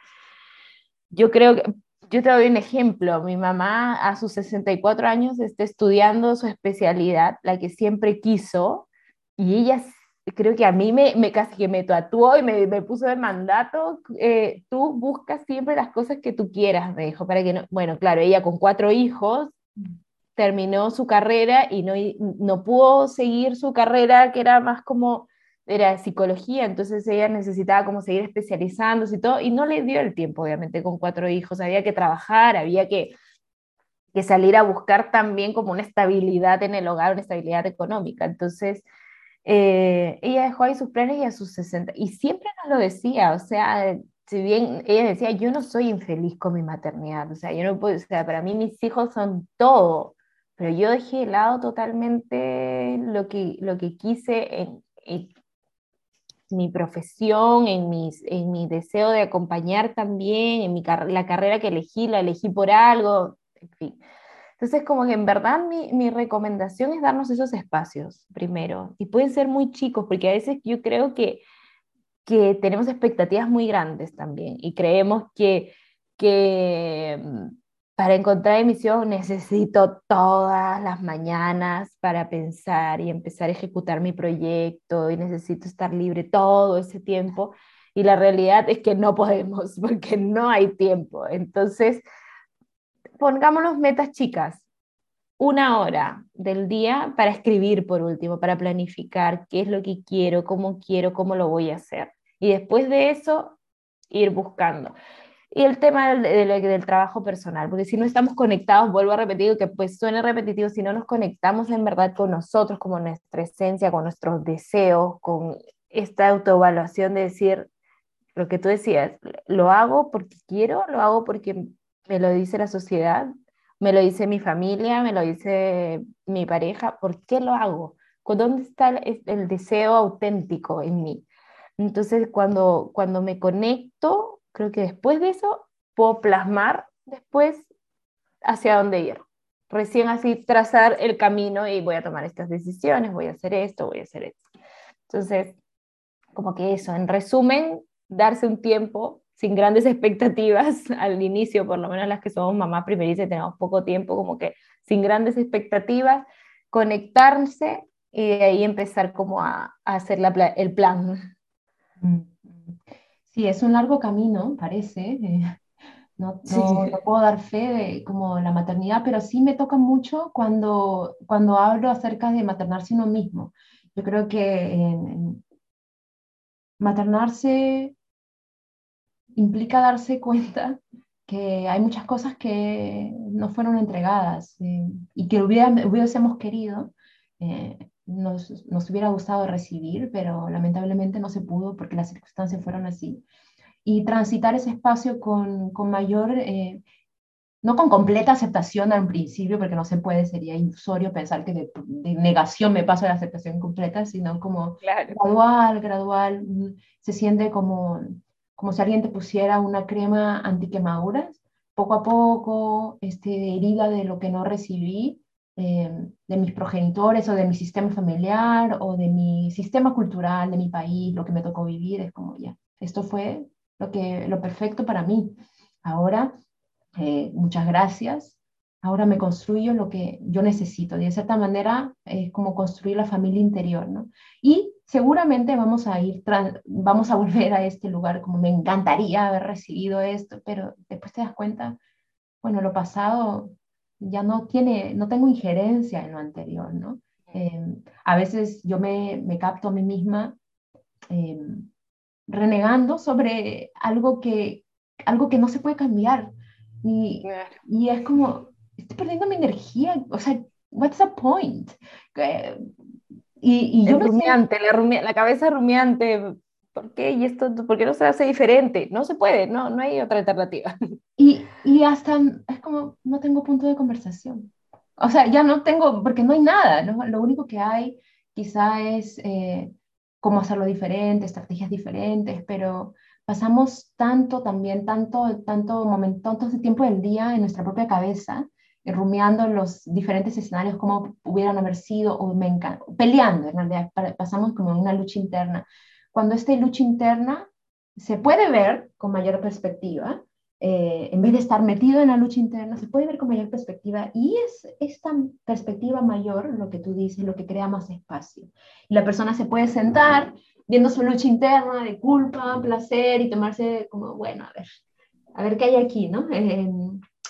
yo creo que, yo te doy un ejemplo, mi mamá a sus 64 años está estudiando su especialidad, la que siempre quiso, y ella creo que a mí me, me casi que me tatuó y me, me puso de mandato, eh, tú buscas siempre las cosas que tú quieras, me dijo, para que no, bueno, claro, ella con cuatro hijos terminó su carrera y no, no pudo seguir su carrera, que era más como, era psicología, entonces ella necesitaba como seguir especializándose y todo, y no le dio el tiempo, obviamente, con cuatro hijos, había que trabajar, había que, que salir a buscar también como una estabilidad en el hogar, una estabilidad económica, entonces eh, ella dejó ahí sus planes y a sus 60, y siempre nos lo decía, o sea, si bien ella decía, yo no soy infeliz con mi maternidad, o sea, yo no puedo, o sea, para mí mis hijos son todo, pero yo dejé de lado totalmente lo que, lo que quise en, mi profesión, en, mis, en mi deseo de acompañar también, en mi la carrera que elegí, la elegí por algo, en fin. Entonces, como que en verdad mi, mi, recomendación es darnos esos espacios primero. Y pueden ser muy chicos, porque a veces yo creo que, que tenemos expectativas muy grandes también y creemos que, que mm, para encontrar emisión necesito todas las mañanas para pensar y empezar a ejecutar mi proyecto y necesito estar libre todo ese tiempo. Y la realidad es que no podemos porque no hay tiempo. Entonces, pongámonos metas chicas. Una hora del día para escribir por último, para planificar qué es lo que quiero, cómo quiero, cómo lo voy a hacer. Y después de eso, ir buscando. Y el tema del, del, trabajo personal, porque si no estamos conectados, vuelvo a repetir que pues suena repetitivo, si no nos conectamos en verdad con nosotros, como nuestra esencia, con nuestros deseos, con esta autoevaluación de decir, lo que tú decías, lo hago porque quiero, lo hago porque me lo dice la sociedad, me lo dice mi familia, me lo dice mi pareja, ¿por qué lo hago? ¿dónde está el, deseo auténtico en mí? Entonces, cuando, cuando me conecto, creo que después de eso puedo plasmar después hacia dónde ir. Recién así trazar el camino y voy a tomar estas decisiones, voy a hacer esto, voy a hacer esto. Entonces, como que eso, en resumen, darse un tiempo sin grandes expectativas al inicio, por lo menos las que somos mamás primerizas y tenemos poco tiempo, como que sin grandes expectativas, conectarse y de ahí empezar como a, hacer el plan. Sí, es un largo camino, parece. Eh, no, no, puedo dar fe de como la maternidad, pero sí me toca mucho cuando, cuando hablo acerca de maternarse uno mismo. Yo creo que maternarse implica darse cuenta que hay muchas cosas que no fueron entregadas eh, y que hubiésemos querido, eh, nos, nos, hubiera gustado recibir, pero lamentablemente no se pudo porque las circunstancias fueron así. Y transitar ese espacio con, con mayor, eh, no con completa aceptación al principio, porque no se puede, sería ilusorio pensar que de, negación me paso a la aceptación completa, sino como gradual, gradual, mm, se siente como como si alguien te pusiera una crema antiquemaduras, poco a poco, este, herida de lo que no recibí, eh, de mis progenitores o de mi sistema familiar o de mi sistema cultural, de mi país, lo que me tocó vivir, es como ya, esto fue lo, que, lo perfecto para mí. Ahora, eh, muchas gracias. Ahora me construyo lo que yo necesito. de cierta manera, es como construir la familia interior, ¿no? Y seguramente vamos a ir, vamos a volver a este lugar como me encantaría haber recibido esto, pero después te das cuenta, bueno, lo pasado ya no tiene, no tengo injerencia en lo anterior, ¿no? Em, a veces yo me, me, capto a mí misma em, renegando sobre algo que, algo que no se puede cambiar. Y, y es como, estoy perdiendo mi energía, o sea, what's the point? Y, yo rumiante, la, la, cabeza rumiante, ¿por qué? ¿Y esto por qué no se hace diferente? No se puede, no, no hay otra alternativa. Y, y hasta es como, no tengo punto de conversación. O sea, ya no tengo, porque no hay nada, ¿no? Lo único que hay quizá es eh, cómo hacerlo diferente, estrategias diferentes, pero pasamos tanto también, tanto, tanto momento, tanto tiempo del día en nuestra propia cabeza rumiando los diferentes escenarios, como hubieran haber sido, o me peleando, en realidad, pasamos como en una lucha interna. Cuando esta lucha interna se puede ver con mayor perspectiva, eh, en vez de estar metido en la lucha interna, se puede ver con mayor perspectiva y es esta perspectiva mayor lo que tú dices, lo que crea más espacio. Y la persona se puede sentar viendo su lucha interna de culpa, placer y tomarse como, bueno, a ver, a ver qué hay aquí, ¿no?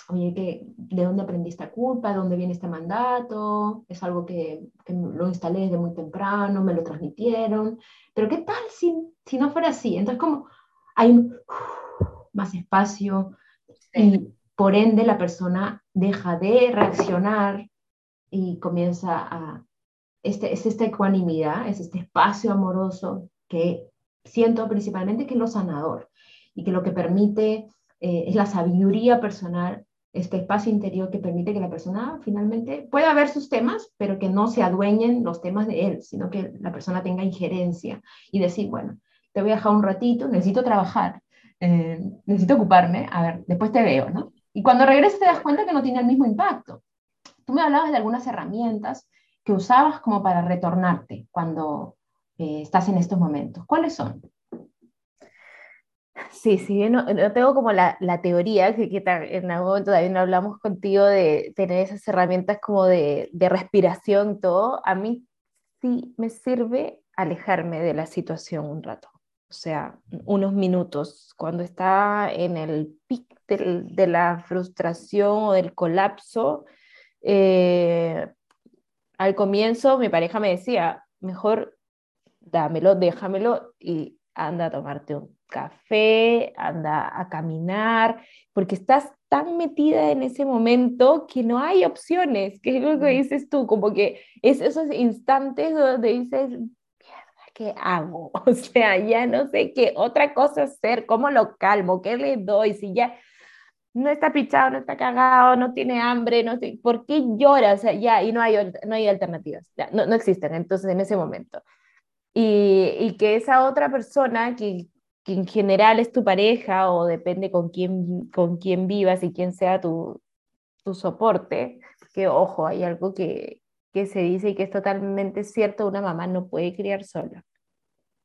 Oye, ¿de dónde aprendí esta culpa? ¿De dónde viene este mandato? Es algo que, que, lo instalé desde muy temprano, me lo transmitieron, pero ¿qué tal si, si no fuera así? Entonces, como hay más espacio y por ende la persona deja de reaccionar y comienza a... Este, es esta ecuanimidad, es este espacio amoroso que siento principalmente que es lo sanador y que lo que permite eh, es la sabiduría personal este espacio interior que permite que la persona finalmente pueda ver sus temas, pero que no se adueñen los temas de él, sino que la persona tenga injerencia y decir, bueno, te voy a dejar un ratito, necesito trabajar, eh, necesito ocuparme, a ver, después te veo, ¿no? Y cuando regreses te das cuenta que no tiene el mismo impacto. Tú me hablabas de algunas herramientas que usabas como para retornarte cuando eh, estás en estos momentos. ¿Cuáles son? Sí, sí, no, no tengo como la, la teoría, que, que, en algún momento también hablamos contigo de tener esas herramientas como de, de respiración, todo, a mí sí me sirve alejarme de la situación un rato, o sea, unos minutos, cuando está en el pic de la frustración o del colapso, eh, al comienzo mi pareja me decía, mejor dámelo, déjamelo y anda a tomarte un café, anda a caminar, porque estás tan metida en ese momento que no hay opciones, que es lo que dices tú, como que es esos instantes donde dices, mierda, ¿qué hago? O sea, ya no sé qué otra cosa hacer, cómo lo calmo, qué le doy, si ya... no está pichado, no está cagado, no tiene hambre, no sé, ¿por qué llora? O sea, ya, y no hay, no hay alternativas, no, no existen entonces en ese momento. Y, y que esa otra persona que, que, en general es tu pareja o depende con quién, con quién vivas y quién sea tu, tu soporte, que ojo, hay algo que, que se dice y que es totalmente cierto, una mamá no puede criar sola.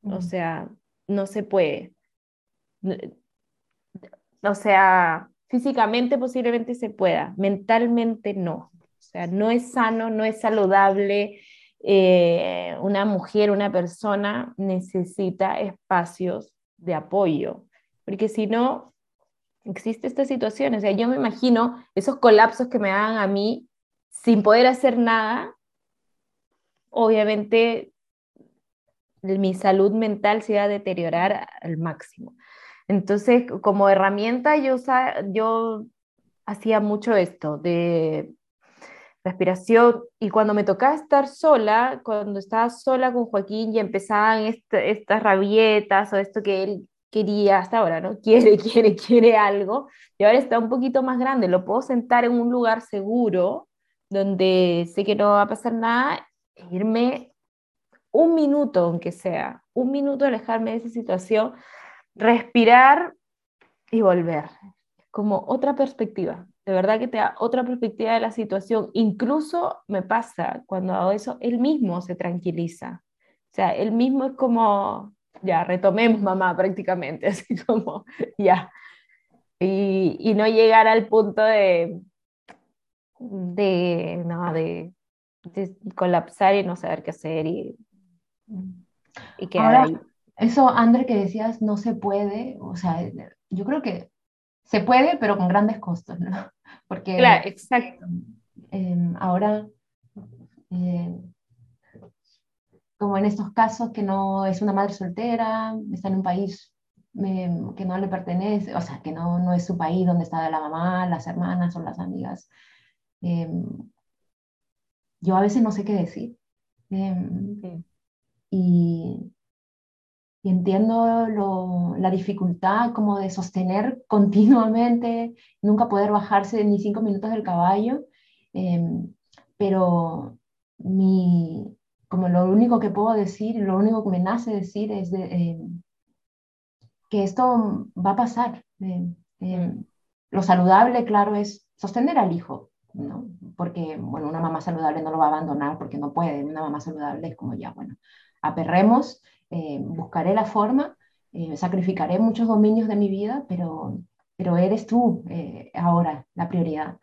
O sea, no se puede. O sea, físicamente posiblemente se pueda, mentalmente no. O sea, no es sano, no es saludable. Eh, una mujer, una persona necesita espacios de apoyo, porque si no, existe esta situación. O sea, yo me imagino esos colapsos que me dan a mí sin poder hacer nada, obviamente mi salud mental se va a deteriorar al máximo. Entonces, como herramienta, yo, yo hacía mucho esto de respiración y cuando me tocaba estar sola, cuando estaba sola con Joaquín y empezaban estas rabietas o esto que él quería hasta ahora, ¿no? Quiere, quiere, quiere algo y ahora está un poquito más grande, lo puedo sentar en un lugar seguro donde sé que no va a pasar nada, e irme un minuto, aunque sea, un minuto alejarme de esa situación respirar y volver. Como otra perspectiva. De verdad que te da otra perspectiva de la situación. Incluso me pasa cuando hago eso, él mismo se tranquiliza. O sea, él mismo es como, ya, retomemos mamá prácticamente, así como, ya. Y, y no llegar al punto de, de, no, de, de colapsar y no saber qué hacer y, y quedar ahí. Eso, André, que decías, no se puede, o sea, yo creo que se puede, pero con grandes costos, ¿no? Porque claro, exacto. Em, ahora, eh, como en estos casos, que no es una madre soltera, está en un país em, que no le pertenece, o sea, que no, no es su país donde está la mamá, las hermanas o las amigas. Yo a veces no sé qué decir. Y y entiendo la dificultad como de sostener continuamente, nunca poder bajarse ni cinco minutos del caballo, em, pero mi, como lo único que puedo decir, lo único que me nace decir es de, em, que esto va a pasar. Em, lo saludable, claro, es sostener al hijo, ¿no? porque bueno, una mamá saludable no lo va a abandonar porque no puede, una mamá saludable es como ya, bueno, aperremos eh, buscaré la forma, eh, sacrificaré muchos dominios de mi vida, pero, pero eres tú eh, ahora la prioridad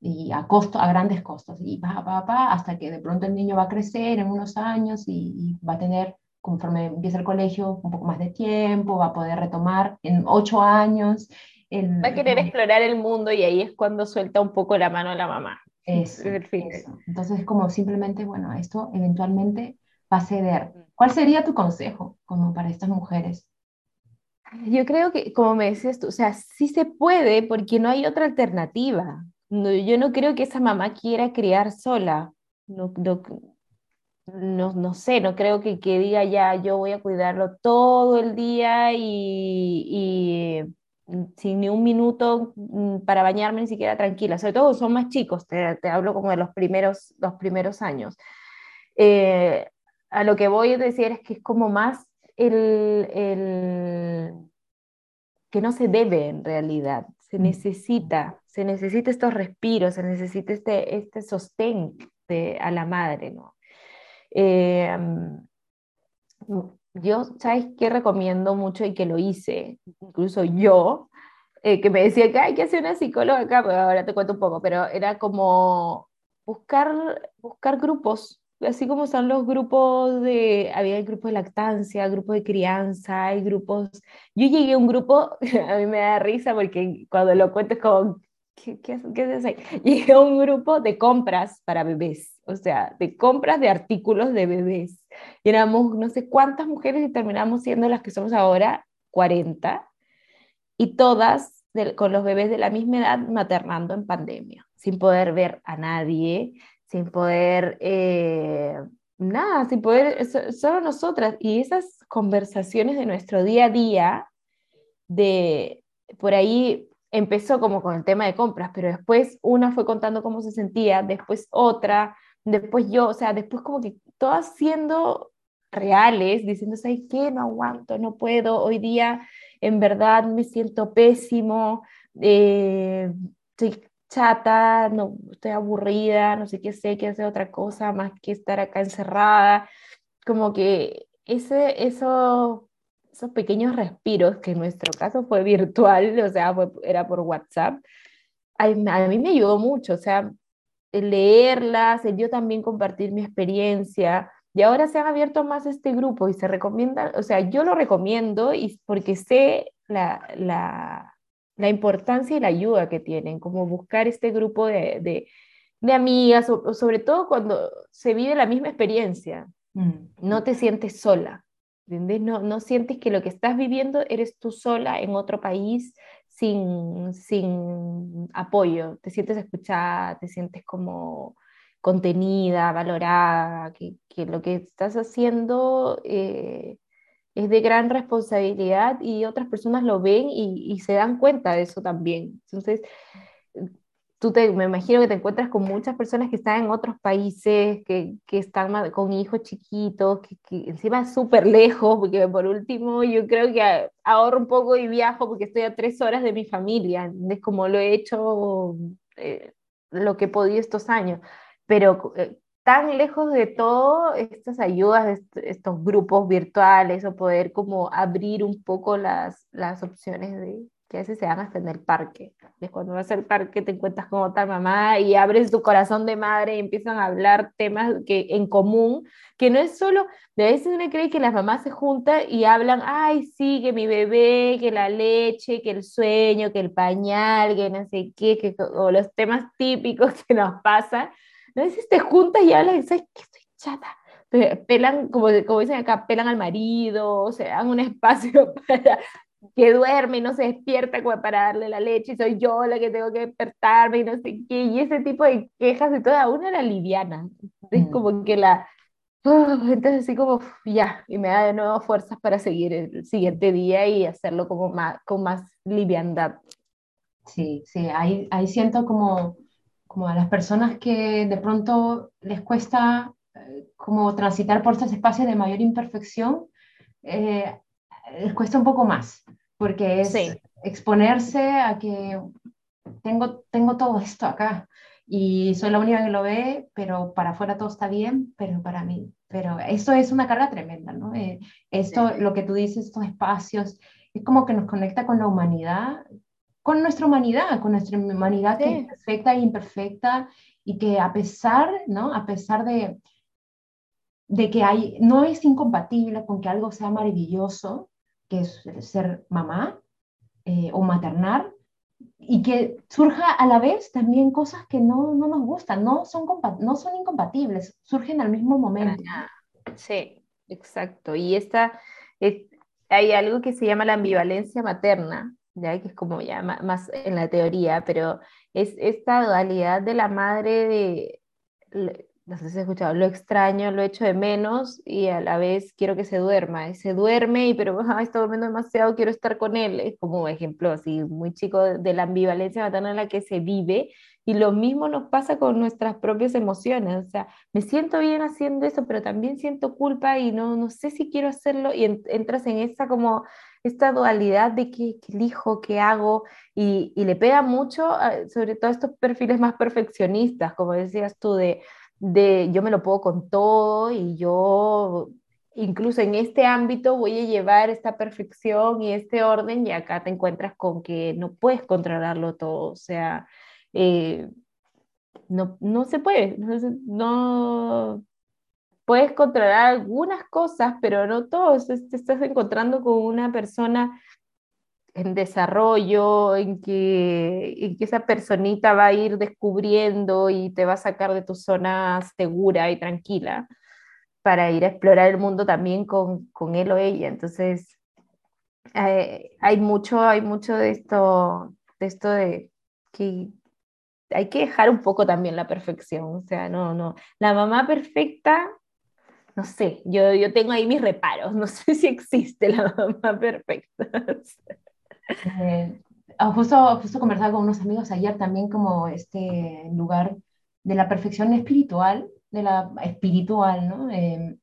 y a costo, a grandes costos. Y va, va, va, hasta que de pronto el niño va a crecer en unos años y, va a tener, conforme empieza el colegio, un poco más de tiempo, va a poder retomar en ocho años. va a querer explorar el mundo y ahí es cuando suelta un poco la mano a la mamá. Eso, eso. Entonces, como simplemente, bueno, esto eventualmente va a ceder. ¿Cuál sería tu consejo como para estas mujeres? Yo creo que, como me decías tú, o sea, sí se puede porque no hay otra alternativa. yo no creo que esa mamá quiera criar sola. No, no, no, sé, no creo que, que, diga ya, yo voy a cuidarlo todo el día y, y sin ni un minuto mm, para bañarme ni siquiera tranquila. Sobre todo son más chicos, te, te hablo como de los primeros, los primeros años. Eh, a lo que voy a decir es que es como más el, que no se debe en realidad, se mm. necesita, se necesita estos respiros, se necesita este, este sostén de, a la madre, ¿no? Em, yo, ¿sabes qué recomiendo mucho y que lo hice? Incluso yo, eh, que me decía que hay que hacer una psicóloga acá, pero ahora te cuento un poco, pero era como buscar, buscar grupos así como son los grupos de, había el grupo de lactancia, grupo de crianza, hay grupos, yo llegué a un grupo, a mí me da risa porque cuando lo cuento es como, ¿qué, qué, qué es eso? Llegué a un grupo de compras para bebés, o sea, de compras de artículos de bebés. Y éramos no sé cuántas mujeres y terminamos siendo las que somos ahora, 40, y todas con los bebés de la misma edad maternando en pandemia, sin poder ver a nadie, sin poder, eh, nada, sin poder, solo nosotras. Y esas conversaciones de nuestro día a día, de por ahí empezó como con el tema de compras, pero después una fue contando cómo se sentía, después otra, después yo, o sea, después como que todas siendo reales, diciendo, ¿sabes qué? No aguanto, no puedo, hoy día en verdad me siento pésimo, eh, estoy chata, no, estoy aburrida, no sé qué sé, que hacer otra cosa más que estar acá encerrada, como que ese, eso esos pequeños respiros, que en nuestro caso fue virtual, o sea, era por WhatsApp, a, a, mí me ayudó mucho, o sea, leerlas, yo también compartir mi experiencia, y ahora se han abierto más este grupo y se recomienda, o sea, yo lo recomiendo y porque sé la, la, la importancia y la ayuda que tienen, como buscar este grupo de, de, de amigas, o, sobre todo cuando se vive la misma experiencia, mm. no te sientes sola. No, no sientes que lo que estás viviendo eres tú sola en otro país sin, sin apoyo, te sientes escuchada, te sientes como contenida, valorada, que, que lo que estás haciendo eh, es de gran responsabilidad y otras personas lo ven y, y, se dan cuenta de eso también. Entonces, tú te, me imagino que te encuentras con muchas personas que están en otros países, que, que están con hijos chiquitos, que, que encima súper lejos, porque por último yo creo que ahorro un poco y viajo porque estoy a tres horas de mi familia, es como lo he hecho, eh, lo que he podido estos años, pero eh, tan lejos de todo, estas ayudas, estos grupos virtuales o poder como abrir un poco las, las opciones de, que a veces se dan hasta en el parque. Es cuando vas al parque te encuentras con otra mamá y abres tu corazón de madre y empiezan a hablar temas que, en común, que no es solo, de veces uno cree que las mamás se juntan y hablan, ay, sí, que mi bebé, que la leche, que el sueño, que el pañal, que no sé qué, que, o los temas típicos que nos pasan. A veces te juntas y hablan y dices, que estoy chata pelan, como, como dicen acá, pelan al marido, o sea, dan un espacio para, que duerme y no se despierta como para darle la leche y soy yo la que tengo que despertarme y no sé qué, y ese tipo de quejas y toda una era liviana, es mm. como que la, oh, entonces así como ya, y me da de nuevo fuerzas para seguir el siguiente día y hacerlo como más, con más liviandad. Sí, sí, ahí, ahí siento como, como a las personas que de pronto les cuesta eh, como transitar por estos espacios de mayor imperfección, eh, les cuesta un poco más, porque es exponerse a que tengo, tengo todo esto acá y soy la única que lo ve, pero para afuera todo está bien, pero para mí, pero esto es una carga tremenda, ¿no? Eh, esto, lo que tú dices, estos espacios, es como que nos conecta con la humanidad, con nuestra humanidad, con nuestra humanidad que es perfecta e imperfecta y que a pesar, ¿no? A pesar de, de que hay, no es incompatible con que algo sea maravilloso, que es ser mamá eh, o maternar, y que surja a la vez también cosas que no, no nos gustan, no son, no son incompatibles, surgen al mismo momento. Sí, exacto. Y esta, hay algo que se llama la ambivalencia materna, ya que es como ya más en la teoría, pero es esta dualidad de la madre de no sé si has escuchado, lo extraño, lo echo de menos y a la vez quiero que se duerma. Y se duerme, y pero está durmiendo demasiado, quiero estar con él. Es como ejemplo así muy chico de la ambivalencia materna en la que se vive. Y lo mismo nos pasa con nuestras propias emociones. O sea, me siento bien haciendo eso, pero también siento culpa y no, no sé si quiero hacerlo. Y entras en esta como esta dualidad de qué, elijo, qué hago, y, y le pega mucho, sobre todo estos perfiles más perfeccionistas, como decías tú, de de yo me lo puedo con todo y yo incluso en este ámbito voy a llevar esta perfección y este orden y acá te encuentras con que no puedes controlarlo todo, o sea, eh, no, no, se puede, no, puedes controlar algunas cosas, pero no todos, te estás encontrando con una persona en desarrollo, en que, en que esa personita va a ir descubriendo y te va a sacar de tu zona segura y tranquila para ir a explorar el mundo también con, con él o ella. Entonces, eh, hay mucho, hay mucho de esto, de esto de que hay que dejar un poco también la perfección, o sea, no, no, la mamá perfecta, no sé, yo, yo tengo ahí mis reparos, no sé si existe la mamá perfecta. Eh, ah, justo, justo conversaba con unos amigos ayer también como este lugar de la perfección espiritual, de la espiritual, ¿no? Em,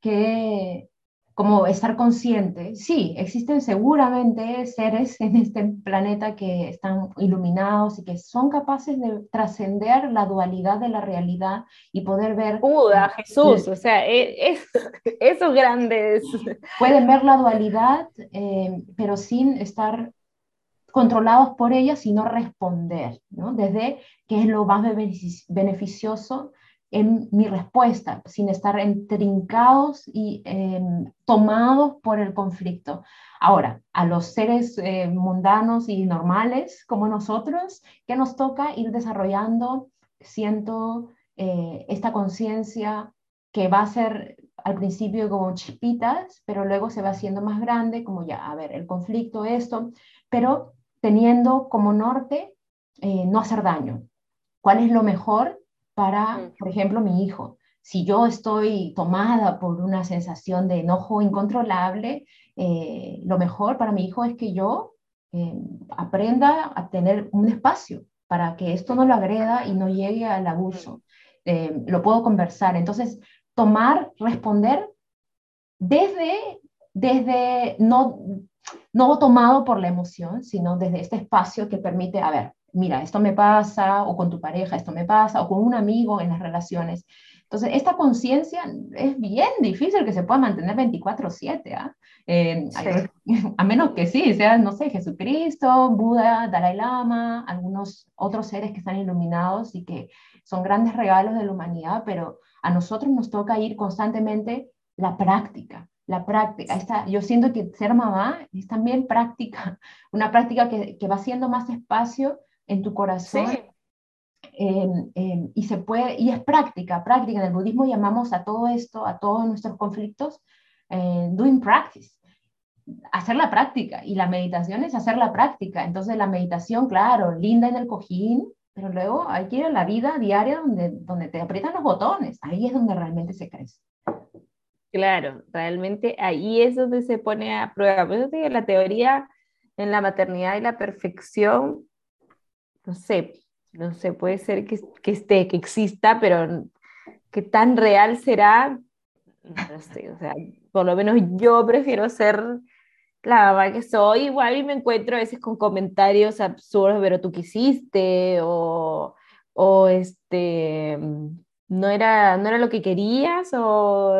que como estar consciente, sí, existen seguramente seres en este planeta que están iluminados y que son capaces de trascender la dualidad de la realidad y poder ver... Buda, Jesús, o sea, e, es, esos grandes... Pueden ver la dualidad, eh, pero sin estar controlados por ella, sino responder, ¿no? Desde qué es lo más beneficioso en mi respuesta, sin estar entrincados y em, tomados por el conflicto. Ahora, a los seres eh, mundanos y normales como nosotros, que nos toca ir desarrollando, siento, eh, esta conciencia que va a ser al principio como chispitas, pero luego se va haciendo más grande, como ya, a ver, el conflicto, esto, pero teniendo como norte eh, no hacer daño. ¿Cuál es lo mejor? Para, por ejemplo, mi hijo. Si yo estoy tomada por una sensación de enojo incontrolable, eh, lo mejor para mi hijo es que yo eh, aprenda a tener un espacio para que esto no lo agreda y no llegue al abuso. Eh, lo puedo conversar. Entonces, tomar, responder desde, desde no, no tomado por la emoción, sino desde este espacio que permite, a ver, mira, esto me pasa, o con tu pareja, esto me pasa, o con un amigo en las relaciones. Entonces, esta conciencia es bien difícil que se pueda mantener 24/7, ¿ah? a menos que sí, sea, no sé, Jesucristo, Buda, Dalai Lama, algunos otros seres que están iluminados y que son grandes regalos de la humanidad, pero a nosotros nos toca ir constantemente la práctica, la práctica. Esta, yo siento que ser mamá es también práctica, una práctica que, que va haciendo más espacio en tu corazón. Em, em, y se puede, y es práctica, práctica. En el budismo llamamos a todo esto, a todos nuestros conflictos, eh, doing practice, hacer la práctica. Y la meditación es hacer la práctica. Entonces la meditación, claro, linda en el cojín, pero luego hay que ir a la vida diaria donde, donde te aprietan los botones. Ahí es donde realmente se crece. Claro, realmente ahí es donde se pone a prueba. Por eso digo, la teoría en la maternidad y la perfección no sé, no sé, puede ser que, que esté, que exista, pero qué tan real será, no sé, o sea, por lo menos yo prefiero ser la mamá que soy, igual y me encuentro a veces con comentarios absurdos, pero tú quisiste, o, o este, no era, no era lo que querías, o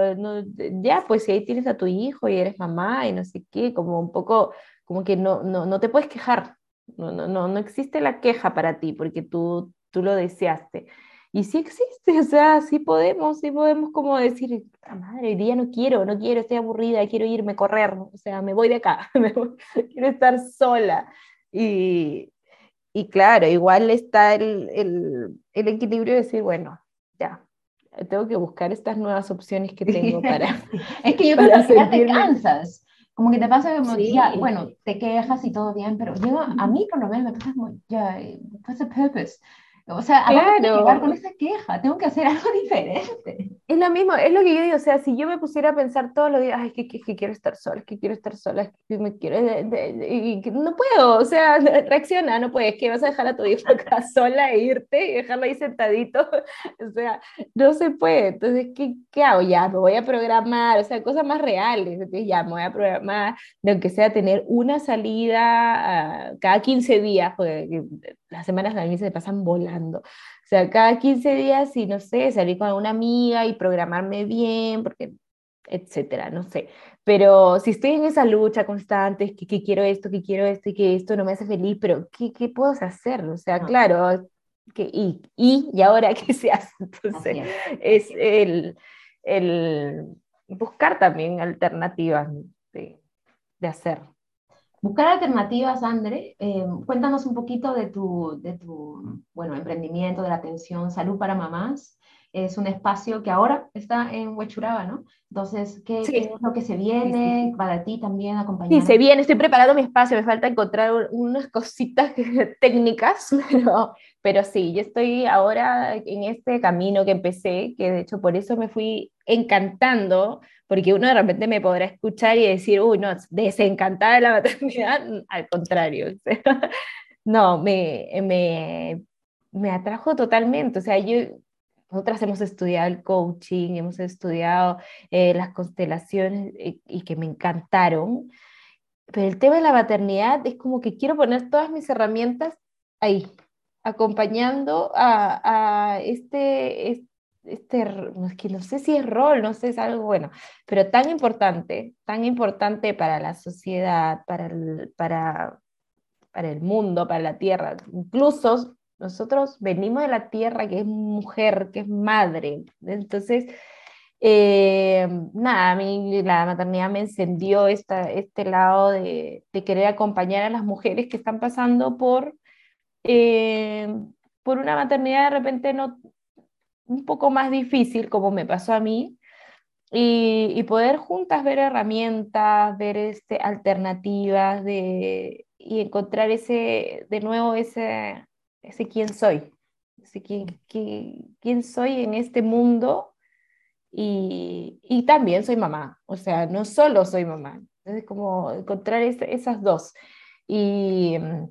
ya, pues si ahí tienes a tu hijo y eres mamá y no sé qué, como un poco, como que no, no, no te puedes quejar, no, no, no, no existe la queja para ti porque tú, tú lo deseaste. Y sí existe, o sea, sí podemos, sí podemos como decir, ah, madre, hoy día no quiero, no quiero, estoy aburrida, quiero irme a correr, o sea, me voy de acá, quiero estar sola. Y, y claro, igual está el, el, el, equilibrio de decir, bueno, ya, tengo que buscar estas nuevas opciones que tengo para... es que yo creo que ya te cansas. Como que te pasa como, ya, bueno, te quejas y todo bien, pero yo, a mí por lo menos me pasa como, ya, what's the purpose? O sea, claro. llegar con esa queja, tengo que hacer algo diferente. Es lo mismo, es lo que yo digo, o sea, si yo me pusiera a pensar todos los días, ay, que, que, que quiero estar sola, es que quiero estar sola, es que me quiero, y que no puedo, o sea, reacciona, no puedes, que vas a dejar a tu hijo acá sola e irte y dejarlo ahí sentadito, o sea, no se puede, entonces, ¿qué, qué hago? Ya, me voy a programar, o sea, cosas más reales, entonces ya, me voy a programar, de aunque sea tener una salida uh, cada 15 días, porque las semanas a mí se pasan volando. O sea, cada 15 días, y no sé, salir con una amiga y programarme bien, porque, etcétera, no sé. Pero si estoy en esa lucha constante, que, que quiero esto, que quiero esto y que esto no me hace feliz, pero ¿qué, qué puedo hacer? O sea, claro, que, y, y, y ahora qué se hace. Entonces, es, el, el, buscar también alternativas de, de hacer. Buscar alternativas, André. Eh, cuéntanos un poquito de tu, de tu bueno, emprendimiento, de la atención salud para mamás. Es un espacio que ahora está en Huechuraba, ¿no? Entonces, ¿qué, es lo que se viene para ti también acompañar? Sí, se viene, estoy preparando mi espacio, me falta encontrar unas cositas técnicas, pero, pero sí, yo estoy ahora en este camino que empecé, que de hecho por eso me fui encantando, porque uno de repente me podrá escuchar y decir, uy, no, desencantada de la maternidad, al contrario, no, me, me, me atrajo totalmente, o sea, yo nosotras hemos estudiado el coaching, hemos estudiado eh, las constelaciones eh, y que me encantaron, pero el tema de la maternidad es como que quiero poner todas mis herramientas ahí, acompañando a, a este, este, no, es que no sé si es rol, no sé, es algo bueno, pero tan importante, tan importante para la sociedad, para el, para, para el mundo, para la tierra, incluso nosotros venimos de la tierra que es mujer, que es madre. Entonces, eh, nada, a mí la maternidad me encendió esta, este lado de, querer acompañar a las mujeres que están pasando por, eh, por una maternidad de repente no, un poco más difícil, como me pasó a mí, y, y poder juntas ver herramientas, ver este, alternativas de, y encontrar ese, de nuevo ese, ese quién soy, ese quién, quién, soy en este mundo y, y, también soy mamá, o sea, no solo soy mamá, es como encontrar esas dos. Y mm,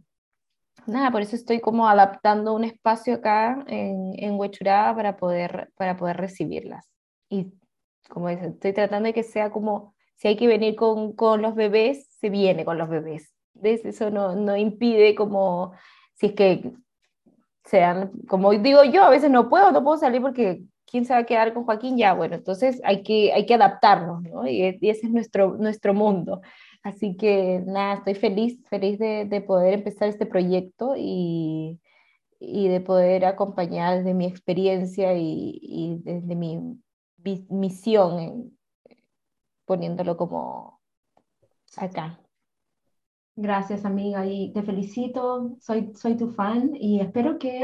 nada, por eso estoy como adaptando un espacio acá en, en Huechurá para poder, para poder recibirlas. Y como dice, estoy tratando de que sea como, si hay que venir con, con los bebés, se viene con los bebés. ¿Ves? Eso no, no impide como, si es que sean, como digo yo, a veces no puedo, no puedo salir porque ¿quién se va a quedar con Joaquín? Ya, bueno, entonces hay que, hay que adaptarnos, ¿no? Y, ese es nuestro, nuestro mundo. Así que nada, estoy feliz, feliz de, de poder empezar este proyecto y, y, de poder acompañar desde mi experiencia y, y desde mi misión, poniéndolo como acá. Gracias, amiga, y te felicito, soy, soy tu fan y espero que,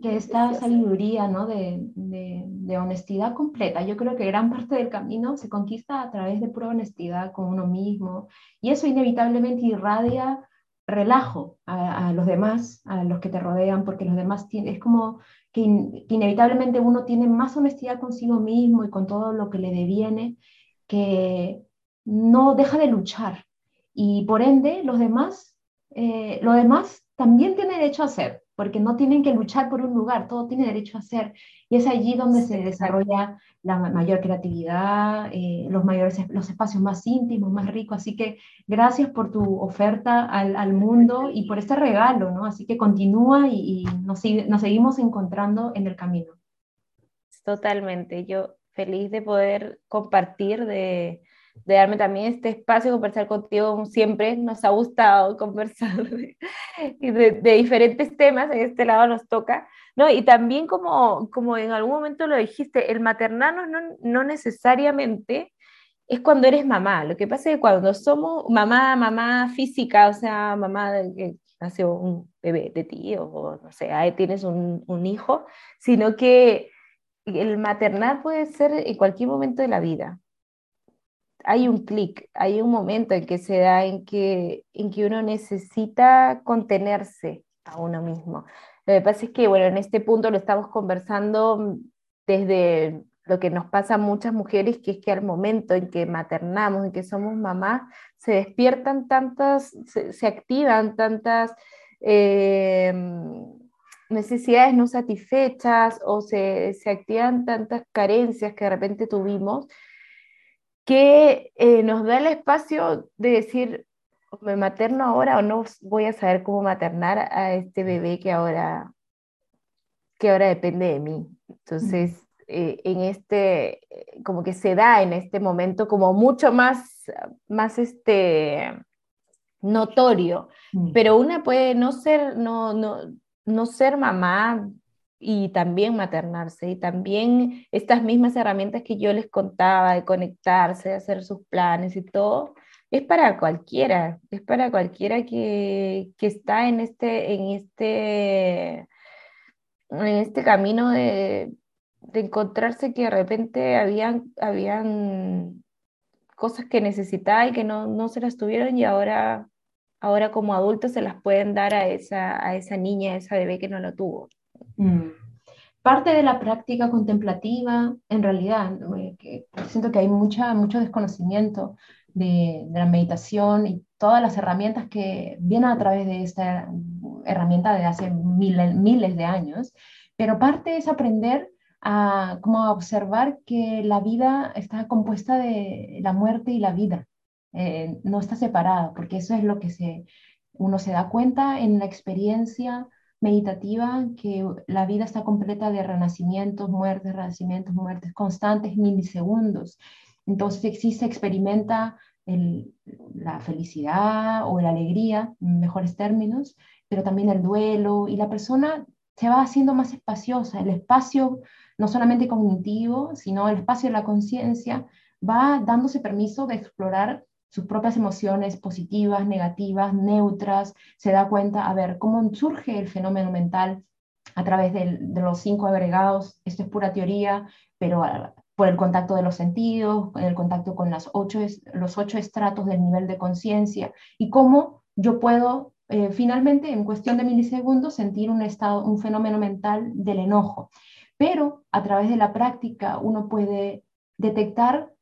que esta sabiduría ¿no? de, de, de, honestidad completa, yo creo que gran parte del camino se conquista a través de pura honestidad con uno mismo y eso inevitablemente irradia relajo a, a los demás, a los que te rodean, porque los demás tienen, es como que, que inevitablemente uno tiene más honestidad consigo mismo y con todo lo que le deviene, que no deja de luchar y por ende los demás, eh, lo demás también tiene derecho a ser, porque no tienen que luchar por un lugar, todo tiene derecho a ser. Y es allí donde se desarrolla la mayor creatividad, eh, los mayores los espacios más íntimos, más ricos. Así que gracias por tu oferta al, al mundo y por este regalo, ¿no? Así que continúa y, y nos, nos seguimos encontrando en el camino. Totalmente, yo feliz de poder compartir de, de darme también este espacio, conversar contigo siempre. Nos ha gustado conversar de, de, diferentes temas, en este lado nos toca, ¿no? Y también como, como en algún momento lo dijiste, el maternar no, no necesariamente es cuando eres mamá. Lo que pasa es que cuando somos mamá, mamá física, o sea, mamá de que nació un bebé de ti, o no sé, ahí tienes un, un hijo, sino que el maternar puede ser en cualquier momento de la vida hay un clic, hay un momento en que se da en que, en que uno necesita contenerse a uno mismo. Lo que pasa es que, bueno, en este punto lo estamos conversando desde lo que nos pasa a muchas mujeres, que es que al momento en que maternamos, en que somos mamás, se despiertan tantas, se, activan tantas eh, necesidades no satisfechas o se, se activan tantas carencias que de repente tuvimos que eh, nos da el espacio de decir, ¿me materno ahora o no voy a saber cómo maternar a este bebé que ahora, que ahora depende de mí? Entonces, eh, en este, como que se da en este momento como mucho más, más este, notorio, pero una puede no ser, no, no, no ser mamá y también maternarse y también estas mismas herramientas que yo les contaba de conectarse, de hacer sus planes y todo, es para cualquiera, es para cualquiera que, que está en este, en este, en este camino de, de encontrarse que de repente habían, habían cosas que necesitaba y que no, no se las tuvieron y ahora, ahora como adultos se las pueden dar a esa, a esa niña, a esa bebé que no lo tuvo. Mm. Parte de la práctica contemplativa, en realidad, que siento que hay mucha, mucho desconocimiento de, la meditación y todas las herramientas que vienen a través de esta herramienta de hace miles, miles de años, pero parte es aprender a, como observar que la vida está compuesta de la muerte y la vida, eh, no está separada, porque eso es lo que se, uno se da cuenta en la experiencia meditativa, que la vida está completa de renacimientos, muertes, renacimientos, muertes constantes, milisegundos. Entonces existe, experimenta la felicidad o la alegría, en mejores términos, pero también el duelo y la persona se va haciendo más espaciosa, el espacio no solamente cognitivo, sino el espacio de la conciencia va dándose permiso de explorar sus propias emociones positivas, negativas, neutras, se da cuenta, a ver, cómo surge el fenómeno mental a través de, los cinco agregados, esto es pura teoría, pero ah, por el contacto de los sentidos, el contacto con las ocho, los ocho estratos del nivel de conciencia, y cómo yo puedo eh, finalmente, en cuestión de milisegundos, sentir un, estado, un fenómeno mental del enojo. Pero a través de la práctica uno puede detectar,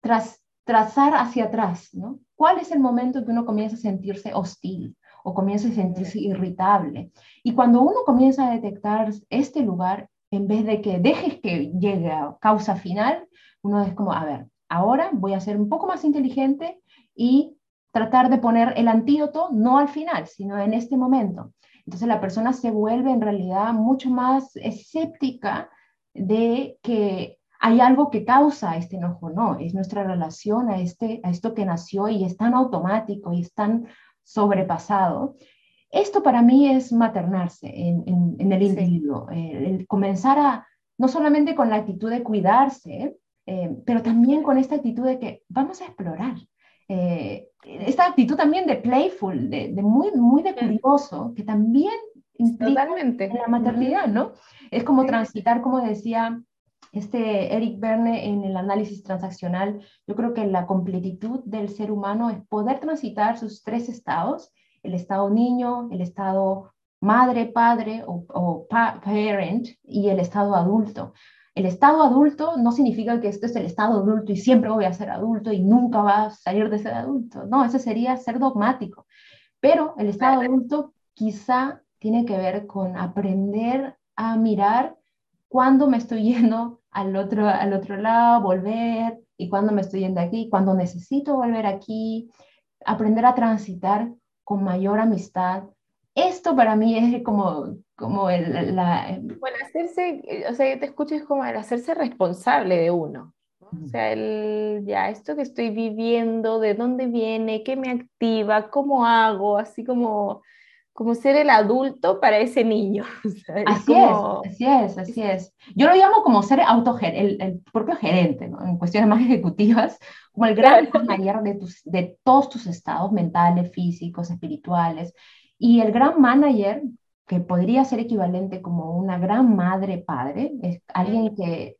tras, trazar hacia atrás, ¿no? ¿Cuál es el momento en que uno comienza a sentirse hostil o comienza a sentirse irritable? Y cuando uno comienza a detectar este lugar, en vez de que dejes que llegue a causa final, uno es como, a ver, ahora voy a ser un poco más inteligente y tratar de poner el antídoto no al final, sino en este momento. Entonces la persona se vuelve en realidad mucho más escéptica de que hay algo que causa este enojo, no, es nuestra relación a, este, a esto que nació y es tan automático y es tan sobrepasado. Esto para mí es maternarse en, el individuo, el, comenzar a, no solamente con la actitud de cuidarse, eh, pero también con esta actitud de que vamos a explorar, eh, esta actitud también de playful, de, muy, muy de curioso, que también implica Totalmente. en la maternidad, ¿no? Es como transitar, como decía este Eric Berne en el análisis transaccional, yo creo que la completitud del ser humano es poder transitar sus tres estados, el estado niño, el estado madre, padre o, o parent y el estado adulto. El estado adulto no significa que esto es el estado adulto y siempre voy a ser adulto y nunca va a salir de ser adulto. No, eso sería ser dogmático. Pero el estado adulto quizá tiene que ver con aprender a mirar cuándo me estoy yendo al otro, al otro lado, volver, y cuándo me estoy yendo aquí, cuándo necesito volver aquí, aprender a transitar con mayor amistad. Esto para mí es como como el, la... Bueno, hacerse, o sea, te escucho es como el hacerse responsable de uno. O sea, el, ya, esto que estoy viviendo, de dónde viene, qué me activa, cómo hago, así como, como ser el adulto para ese niño. así es, así es, así es. Yo lo llamo como ser el, el propio gerente, ¿no? en cuestiones más ejecutivas, como el gran manager de, tus, de todos tus estados mentales, físicos, espirituales. Y el gran manager que podría ser equivalente como una gran madre padre, es alguien que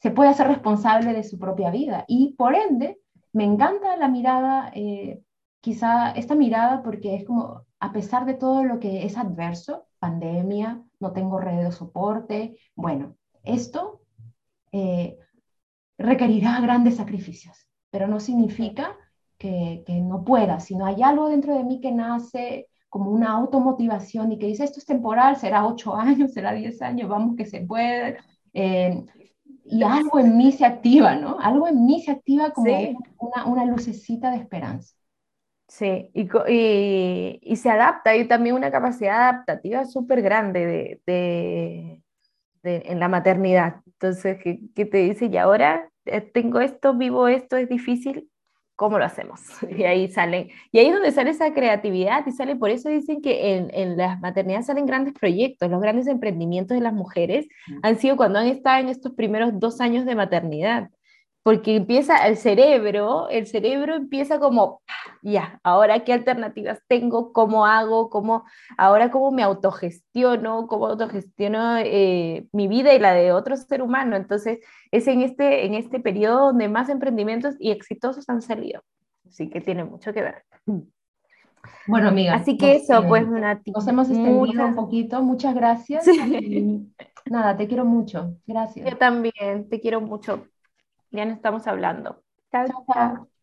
se puede hacer responsable de su propia vida. Y por ende, me encanta la mirada, eh, quizá esta mirada porque es como, a pesar de todo lo que es adverso, pandemia, no tengo red de soporte, bueno, esto eh, requerirá grandes sacrificios, pero no significa que, que no pueda, sino hay algo dentro de mí que nace como una automotivación y que dice, esto es temporal, será ocho años, será diez años, vamos que se puede. Eh, y algo en mí se activa, ¿no? Algo en mí se activa como una, una, lucecita de esperanza. Sí, y, y, y, se adapta, hay también una capacidad adaptativa súper grande de, de, de, en la maternidad. Entonces, ¿qué, ¿qué, te dice? Y ahora eh, tengo esto, vivo esto, es difícil, ¿cómo lo hacemos? Y ahí salen, y ahí es donde sale esa creatividad y sale, por eso dicen que en, en las maternidades salen grandes proyectos, los grandes emprendimientos de las mujeres han sido cuando han estado en estos primeros dos años de maternidad, porque empieza el cerebro, el cerebro empieza como, ya, ahora qué alternativas tengo, cómo hago, cómo, ahora cómo me autogestiono, cómo autogestiono eh, mi vida y la de otro ser humano. Entonces, es en este, en este periodo donde más emprendimientos y exitosos han salido. Así que tiene mucho que ver. Bueno, amiga. Así que eso, pues, Nati. Nos hemos extendido un poquito. Muchas gracias. nada, te quiero mucho. Gracias. Yo también, te quiero mucho. Ya nos estamos hablando. chao. chao.